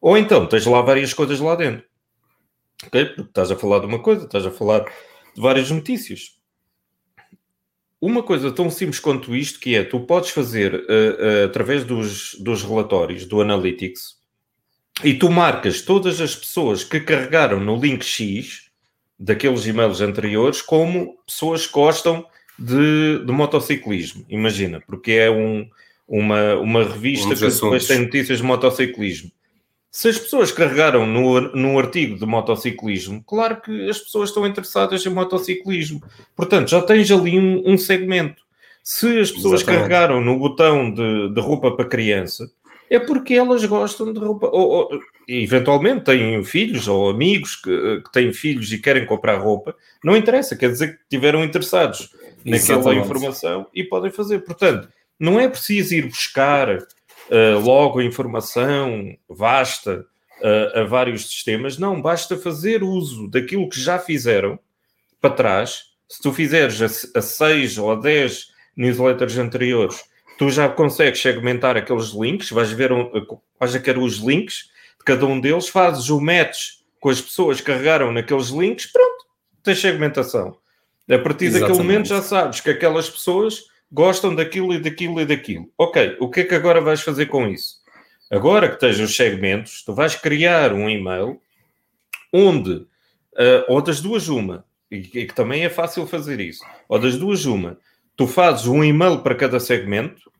ou então tens lá várias coisas lá dentro. Ok? Porque estás a falar de uma coisa, estás a falar de várias notícias. Uma coisa tão simples quanto isto, que é, tu podes fazer uh, uh, através dos, dos relatórios do Analytics, e tu marcas todas as pessoas que carregaram no link X daqueles e-mails anteriores como pessoas que gostam de, de motociclismo. Imagina, porque é um, uma, uma revista que depois tem notícias de motociclismo. Se as pessoas carregaram no, no artigo de motociclismo, claro que as pessoas estão interessadas em motociclismo. Portanto, já tens ali um, um segmento. Se as pessoas Exatamente. carregaram no botão de, de roupa para criança, é porque elas gostam de roupa. Ou, ou, eventualmente têm filhos ou amigos que, que, têm filhos e querem comprar roupa. Não interessa, quer dizer que estiveram interessados naquela informação e podem fazer. Portanto, não é preciso ir buscar uh, logo a informação vasta uh, a vários sistemas. Não, basta fazer uso daquilo que já fizeram para trás. Se tu fizeres a, a seis ou a dez newsletters anteriores tu já consegues segmentar aqueles links, vais ver, um, vais a querer os links de cada um deles, fazes o match com as pessoas que carregaram naqueles links, pronto, tens segmentação. A partir Exatamente. daquele momento já sabes que aquelas pessoas gostam daquilo e daquilo e daquilo. Ok, o que é que agora vais fazer com isso? Agora que tens os segmentos, tu vais criar um e-mail onde, uh, ou das duas uma, e que também é fácil fazer isso, ou das duas uma, tu fazes um e-mail para cada segmento,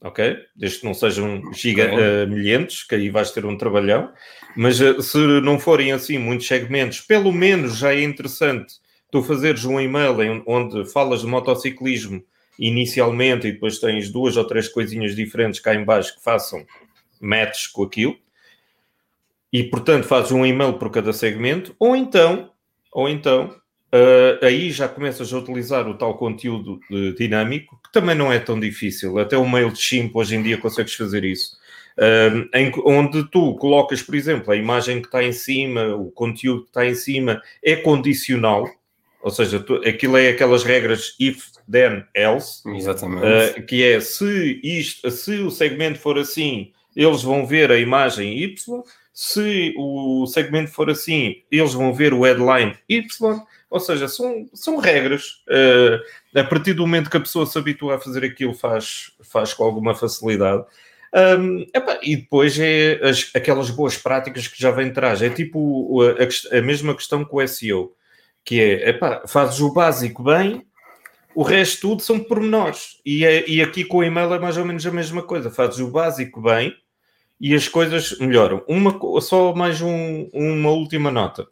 ok? Desde que não sejam giga, uh, milhentos, que aí vais ter um trabalhão, mas uh, se não forem assim muitos segmentos, pelo menos já é interessante tu fazeres um e-mail em, onde falas de motociclismo inicialmente e depois tens duas ou três coisinhas diferentes cá em baixo que façam matches com aquilo. E portanto fazes um e-mail por cada segmento, ou então, ou então Uh, aí já começas a utilizar o tal conteúdo uh, dinâmico, que também não é tão difícil. Até o MailChimp hoje em dia consegues fazer isso. Uh, em, onde tu colocas, por exemplo, a imagem que está em cima, o conteúdo que está em cima é condicional, ou seja, tu, aquilo é aquelas regras if, then, else, Exatamente. que é se, isto, se o segmento for assim, eles vão ver a imagem Y, se o segmento for assim, eles vão ver o headline Y ou seja, são, são regras. Uh, a partir do momento que a pessoa se habitua a fazer aquilo, faz, faz com alguma facilidade. Um, epá, e depois é as, aquelas boas práticas que já vem atrás. É tipo a, a, mesma questão com o SEO, que é, epá, fazes o básico bem, o resto tudo são pormenores. E, é, e aqui com o e-mail é mais ou menos a mesma coisa. Fazes o básico bem e as coisas melhoram. Uma, só mais um, uma última nota.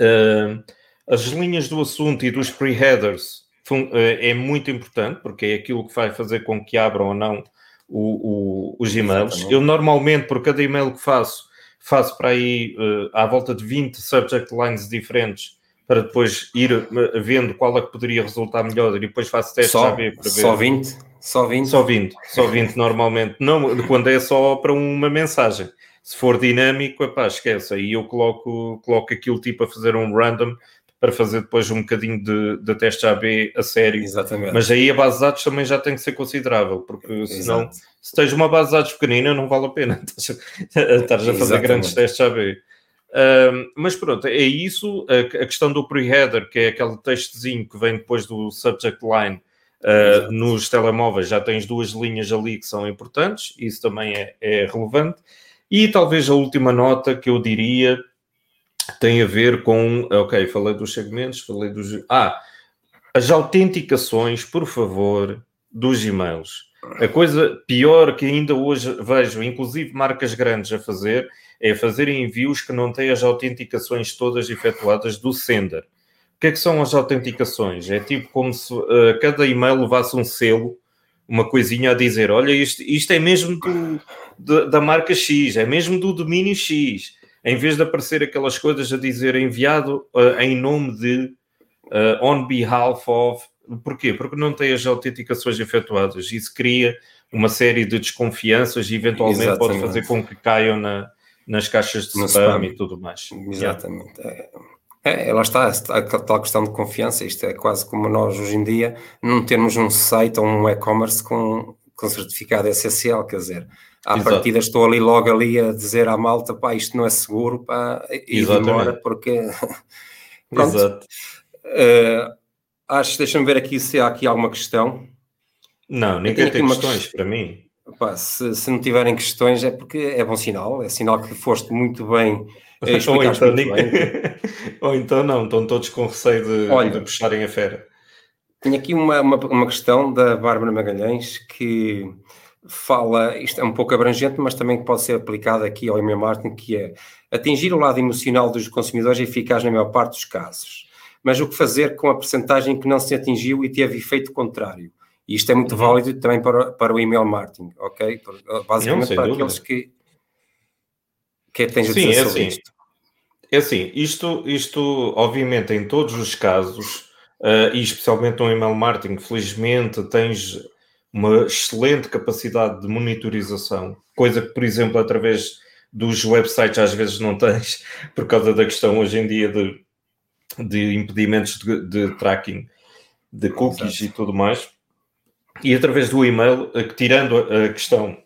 Uh, as linhas do assunto e dos pre-headers eh, é muito importante, porque é aquilo que vai fazer com que abram ou não o, o, os e-mails. Exatamente. Eu normalmente, por cada e-mail que faço, faço para aí uh, à volta de 20 subject lines diferentes para depois ir uh, vendo qual é que poderia resultar melhor e depois faço testes só, a ver para ver. Só 20? Só 20? Só 20, só 20 normalmente. Não, quando é só para uma mensagem. Se for dinâmico, epá, esquece. Aí eu coloco, coloco aquilo tipo a fazer um random para fazer depois um bocadinho de, de teste AB a sério. Exatamente. Mas aí a base de dados também já tem que ser considerável, porque senão, Exato. se tens uma base de dados pequenina, não vale a pena estás a fazer grandes testes AB. Uh, mas pronto, é isso. A, a questão do pre-header, que é aquele textozinho que vem depois do subject line, uh, nos telemóveis já tens duas linhas ali que são importantes, isso também é, é relevante. E talvez a última nota que eu diria tem a ver com. Ok, falei dos segmentos, falei dos. Ah, as autenticações, por favor, dos e-mails. A coisa pior que ainda hoje vejo, inclusive marcas grandes a fazer, é fazer envios que não têm as autenticações todas efetuadas do sender. O que é que são as autenticações? É tipo como se uh, cada e-mail levasse um selo, uma coisinha a dizer: olha, isto, isto é mesmo do, de, da marca X, é mesmo do domínio X. Em vez de aparecer aquelas coisas a dizer enviado uh, em nome de, uh, on behalf of. Porquê? Porque não tem as autenticações efetuadas. Isso cria uma série de desconfianças e eventualmente Exatamente. pode fazer com que caiam na, nas caixas de spam, spam, e tudo mais. Exatamente. Yeah. É, lá está, a tal questão de confiança. Isto é quase como nós hoje em dia não temos um site ou um e-commerce com, com certificado SSL, quer dizer, à Exato. partida estou ali logo ali a dizer à malta, pá, isto não é seguro, pá, e demora porque... Pronto. Exato. Uh, acho, deixa-me ver aqui se há aqui alguma questão. Não, ninguém tem questões para mim. Pá, se, se, não tiverem questões é porque é bom sinal, é sinal que foste muito bem ou, então, muito bem. ou então não, estão todos com receio de, Olha, de puxarem a fera. Tenho aqui uma, uma, uma, questão da Bárbara Magalhães que fala, isto é um pouco abrangente, mas também pode ser aplicado aqui ao e-mail marketing, que é atingir o lado emocional dos consumidores é eficaz na maior parte dos casos. Mas o que fazer com a percentagem que não se atingiu e teve efeito contrário? E isto é muito uhum. válido também para, para o email marketing, ok? Basicamente não, para dúvida. aqueles que. O que é que tens a dizer Sim, é sobre assim, isto? É assim, isto, isto, obviamente, em todos os casos, uh, e especialmente no email marketing, felizmente tens uma excelente capacidade de monitorização, coisa que, por exemplo, através dos websites às vezes não tens, por causa da questão hoje em dia de, de impedimentos de, de tracking de cookies Exato. e tudo mais e através do e-mail, tirando a questão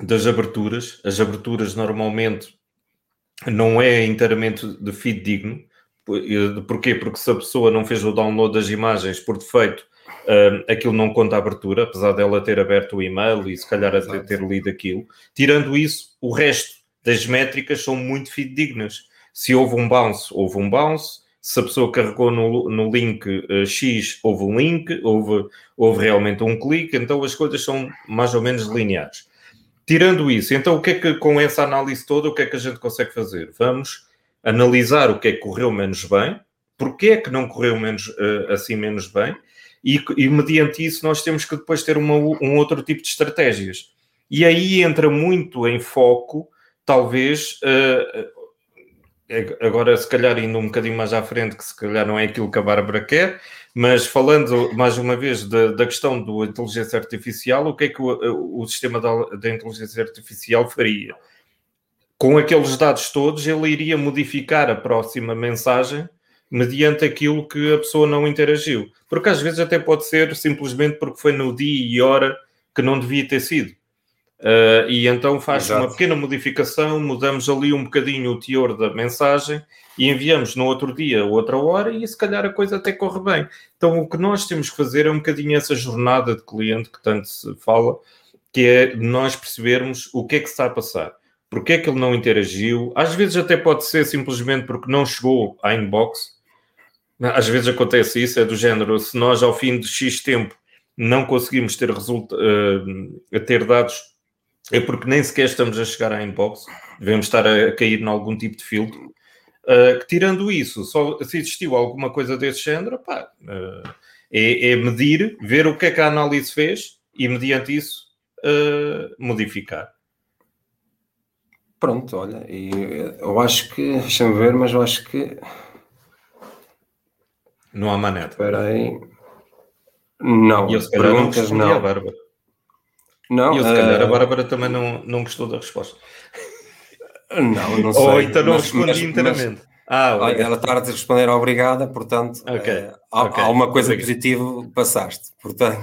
das aberturas, as aberturas normalmente não é inteiramente de feed digno. Porquê? Porque se a pessoa não fez o download das imagens por defeito, aquilo não conta a abertura, apesar dela ter aberto o e-mail e se calhar até ter lido aquilo. Tirando isso, o resto das métricas são muito fidedignas. Se houve um bounce, houve um bounce se a pessoa carregou no, no link uh, X, houve um link, houve, houve realmente um clique, então as coisas são mais ou menos lineares. Tirando isso, então o que é que com essa análise toda, o que é que a gente consegue fazer? Vamos analisar o que é que correu menos bem, porque é que não correu menos, uh, assim menos bem, e, e, mediante isso nós temos que depois ter uma, um outro tipo de estratégias. E aí entra muito em foco, talvez, uh, agora se calhar indo um bocadinho mais à frente, que se calhar não é aquilo que a Bárbara quer, mas falando mais uma vez da, da questão da inteligência artificial, o que é que o, o sistema da, da, inteligência artificial faria? Com aqueles dados todos, ele iria modificar a próxima mensagem mediante aquilo que a pessoa não interagiu. Porque às vezes até pode ser simplesmente porque foi no dia e hora que não devia ter sido. Uh, e então faz uma pequena modificação, mudamos ali um bocadinho o teor da mensagem e enviamos no outro dia, outra hora, e se calhar a coisa até corre bem. Então o que nós temos que fazer é um bocadinho essa jornada de cliente que tanto se fala, que é nós percebermos o que é que está a passar. Porque é que ele não interagiu? Às vezes até pode ser simplesmente porque não chegou à inbox. Às vezes acontece isso, é do género, se nós ao fim de X tempo não conseguimos ter, resulta, uh, ter dados é porque nem sequer estamos a chegar à inbox, devemos estar a cair em algum tipo de filtro. Uh, tirando isso, só se existiu alguma coisa desse género, pá, uh, é, é, medir, ver o que é que a análise fez e, mediante isso, uh, modificar. Pronto, olha, eu acho que, deixa-me ver, mas eu acho que. Não há maneta. Espera aí. Não, e eu, perguntas não. não. Não, e eu, se calhar, uh... a Bárbara também não, não gostou da resposta. Não, não sei. Ou então não mas, respondi mas, inteiramente. Mas, ah, Olha, ela está a responder obrigada, portanto, okay. Uh, há, okay. há uma coisa positiva, passaste. Portanto,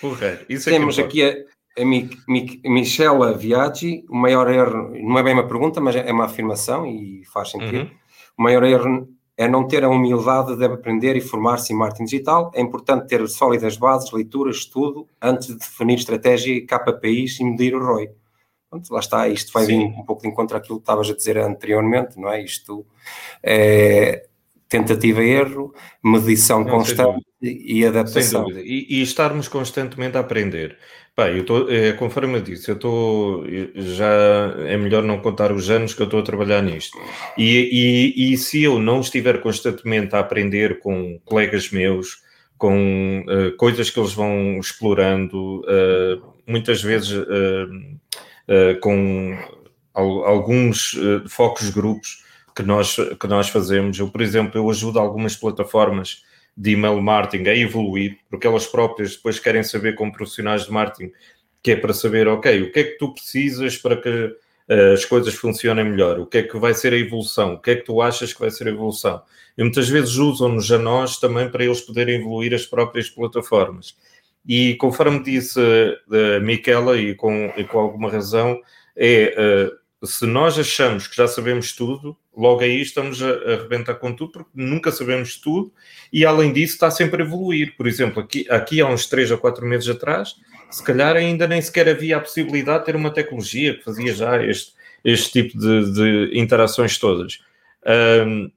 Correto. Isso é temos aqui a, a Mi, Mi, Michela Viaggi. O maior erro, não é bem uma pergunta, mas é uma afirmação e faz sentido. Uhum. O maior erro é não ter a humildade de aprender e formar-se em marketing digital. É importante ter sólidas bases, leitura, estudo, antes de definir estratégia KPIs e medir o ROI. Pronto, lá está, isto vai Sim. vir um pouco de encontro àquilo que estavas a dizer anteriormente, não é? Isto é tentativa e erro, medição não, constante e adaptação. E, e, estarmos constantemente a aprender. Pá, eu estou, é, conforme eu disse, eu estou, já é melhor não contar os anos que eu estou a trabalhar nisto. E, e, e se eu não estiver constantemente a aprender com colegas meus, com uh, coisas que eles vão explorando, uh, muitas vezes uh, com al alguns focos grupos que nós, que nós fazemos. Eu, por exemplo, eu ajudo algumas plataformas de email marketing a evoluir, porque elas próprias depois querem saber como profissionais de marketing, que é para saber, ok, o que é que tu precisas para que uh, as coisas funcionem melhor, o que é que vai ser a evolução, o que é que tu achas que vai ser a evolução. E muitas vezes usam-nos a nós também para eles poderem evoluir as próprias plataformas. E conforme disse a uh, Miquela, e com, e com alguma razão, é uh, se nós achamos que já sabemos tudo, logo aí estamos a, arrebentar com tudo, porque nunca sabemos tudo e, além disso, está sempre a evoluir. Por exemplo, aqui, aqui há uns 3 a 4 meses atrás, se calhar ainda nem sequer havia a possibilidade de ter uma tecnologia que fazia já este, este tipo de, de interações todas. Um,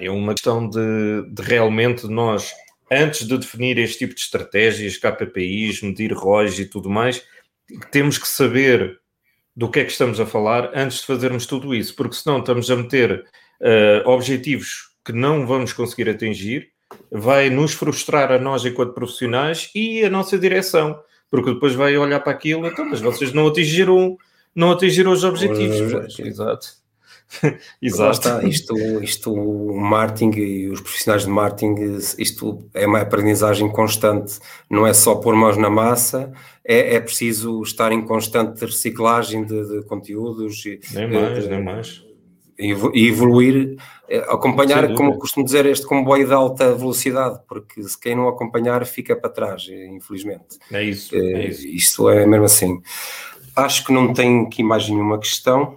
é uma questão de, de realmente nós, antes de definir este tipo de estratégias, KPIs, medir ROIs e tudo mais, temos que saber do que é que estamos a falar antes de fazermos tudo isso, porque senão estamos a meter uh, objetivos que não vamos conseguir atingir, vai nos frustrar a nós enquanto profissionais e a nossa direção, porque depois vai olhar para aquilo, então, mas vocês não atingiram, não atingiram os objetivos. exato. Exato. Está, isto, isto, o marketing e os profissionais de marketing, isto é uma aprendizagem constante, não é só pôr mãos na massa, é, é preciso estar em constante reciclagem de, de conteúdos e, nem mais, de, nem mais. e evoluir, é, acompanhar, como costumo dizer, este comboio de alta velocidade, porque se quem não acompanhar fica para trás, infelizmente. É isso, é, é isso. Isto é mesmo assim. Acho que não tem aqui mais nenhuma questão.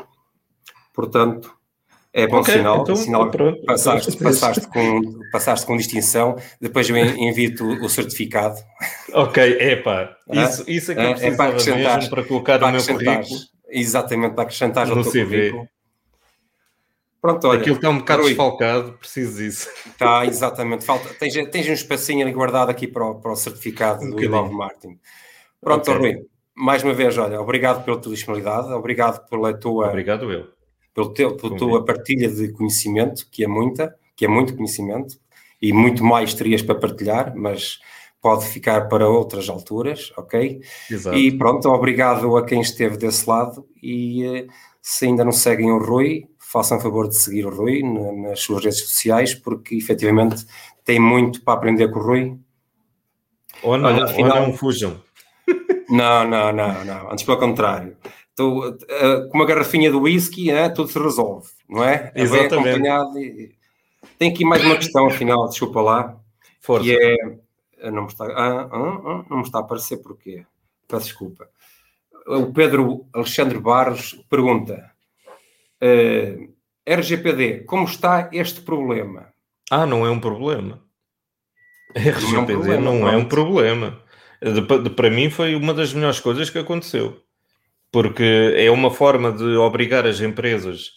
Portanto, é bom okay, sinal, então, sinal pronto, passaste, passaste, com, passaste com distinção, depois eu envio-te o, certificado. Ok, epá, isso, isso é que eu é, é para mesmo para colocar para no meu currículo. Exatamente, para acrescentar no CV. Currículo. Pronto, olha, Aquilo está um bocado Rui, desfalcado, preciso disso. Está, exatamente. Falta, tens, tens um espacinho ali guardado aqui para o, para o certificado um do Ilov Martin. Pronto, okay. Rui, mais uma vez, olha, obrigado pela tua disponibilidade, obrigado pela tua... Obrigado eu pelo teu, pela tua partilha de conhecimento, que é muita, que é muito conhecimento, e muito mais terias para partilhar, mas pode ficar para outras alturas, ok? Exato. E pronto, obrigado a quem esteve desse lado e eh, se ainda não seguem o Rui, façam favor de seguir o Rui nas suas redes sociais, porque efetivamente tem muito para aprender com o Rui. Ou não, Olha, afinal, ou não fujam. Não, não, não, não, antes pelo contrário. Uh, com uma garrafinha de whisky, né, tudo se resolve, não é? É acompanhado. E... Tem aqui mais uma questão, afinal, desculpa lá. Força. Que é. Eh, não me, está, ah, ah, ah, não me está a aparecer porquê. Peço desculpa. O Pedro Alexandre Barros pergunta: uh, RGPD, como está este problema? Ah, não é um problema. RGPD não é um problema. Não é um problema. De, de, para mim foi uma das melhores coisas que aconteceu porque é uma forma de obrigar as empresas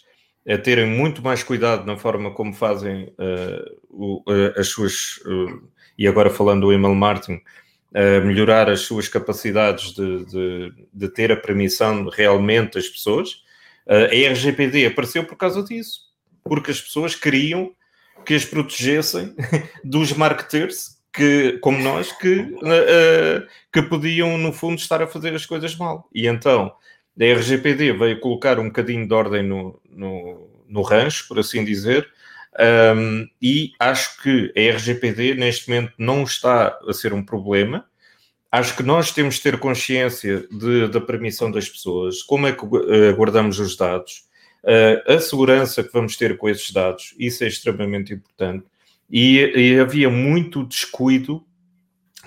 a terem muito mais cuidado na forma como fazem uh, o, uh, as suas, uh, e agora falando do email marketing, melhorar as suas capacidades de, de, de, ter a permissão realmente das pessoas. a RGPD apareceu por causa disso, porque as pessoas queriam que as protegessem dos marketers que, como nós, que, uh, que podiam, no fundo, estar a fazer as coisas mal. E então, a RGPD veio colocar um bocadinho de ordem no, no, no rancho, por assim dizer, um, e acho que a RGPD, neste momento, não está a ser um problema. Acho que nós temos de ter consciência de, da permissão das pessoas, como é que uh, guardamos os dados, uh, a segurança que vamos ter com esses dados, isso é extremamente importante. E, e havia muito descuido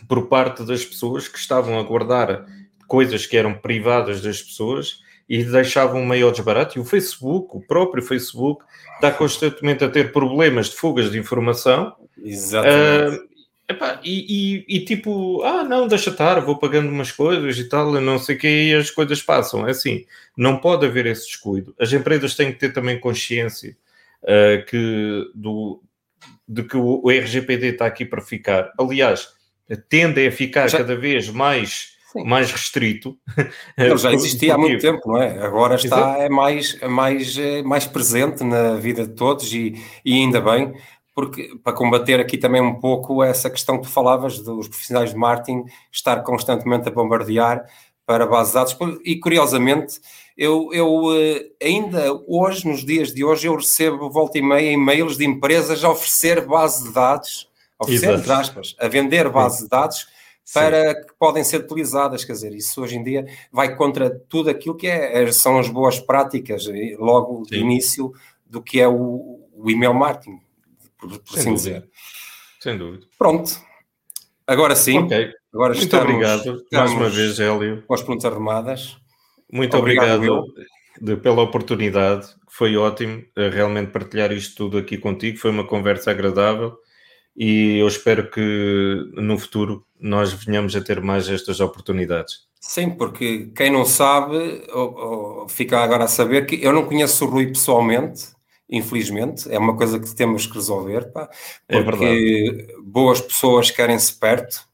por parte das pessoas que estavam a guardar coisas que eram privadas das pessoas e deixavam um maior desbarato. E o Facebook, o próprio Facebook, está constantemente a ter problemas de fugas de informação. Exatamente. Uh, epá, e, e, e, tipo, ah, não, deixa estar, vou pagando umas coisas e tal, não sei o que, e as coisas passam. É assim, não pode haver esse descuido. As empresas têm que ter também consciência uh, que do, de que o, o RGPD está aqui para ficar. Aliás, tende a ficar Já... cada vez mais Sim. mais restrito. Ele já existia há muito tempo, não é? Agora está é mais, é mais, é mais presente na vida de todos e, e ainda bem, porque para combater aqui também um pouco essa questão que tu falavas dos profissionais de marketing estar constantemente a bombardear para bases de dados. E curiosamente, eu, eu eh, ainda hoje, nos dias de hoje, eu recebo volta e meia e-mails de empresas a oferecer base de dados, a oferecer, entre aspas, a vender base de dados para Sim. que podem ser utilizadas. Quer dizer, isso hoje em dia vai contra tudo aquilo que é, é são as boas práticas, logo Sim. de início, do que é o, o email marketing, por, por assim dizer. Sem dúvida. Pronto. Agora sim. Okay. Agora Muito estamos, obrigado estamos mais uma vez, Hélio. Com as arrumadas. Muito obrigado, obrigado de, pela oportunidade. Foi ótimo eh, realmente partilhar isto tudo aqui contigo. Foi uma conversa agradável e eu espero que no futuro nós venhamos a ter mais estas oportunidades. Sim, porque quem não sabe, ou, ou, fica agora a saber que eu não conheço o Rui pessoalmente, infelizmente, é uma coisa que temos que resolver, pá, é porque é boas pessoas querem-se perto,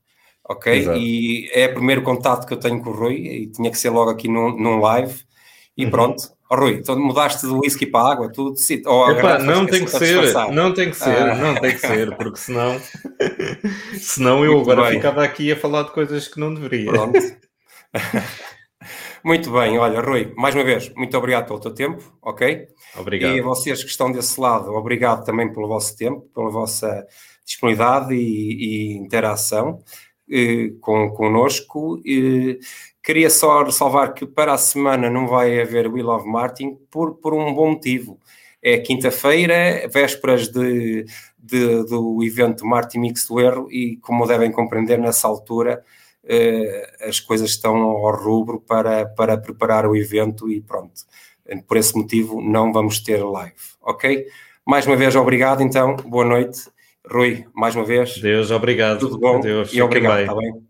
ok? Exato. E é o primeiro contato que eu tenho com o Rui e tinha que ser logo aqui num, num live e uhum. pronto, Oh, Rui, então mudaste do whisky para a água, tudo oh, Epá, não tem que ser, não tem que ser, ah. não tem que ser, porque senão, senão eu Muito agora bem. ficava aqui a falar de coisas que não deveria. Pronto. Muito bem, olha, Rui, mais uma vez, muito obrigado pelo teu tempo, ok? Obrigado. E a vocês que estão desse lado, obrigado também pelo vosso tempo, pela vossa disponibilidade e, e interação eh, com, connosco. Eh, Queria só ressalvar que para a semana não vai haver Will of Martin por, por um bom motivo. É quinta-feira, vésperas de, de, do evento Martin Mix do Erro e, como devem compreender, nessa altura eh, as coisas estão ao rubro para, para preparar o evento e pronto. Por esse motivo não vamos ter live, ok? Mais uma vez, obrigado então, boa noite. Rui, mais uma vez. Deus, obrigado. Tudo bom Deus, e obrigado, está bem?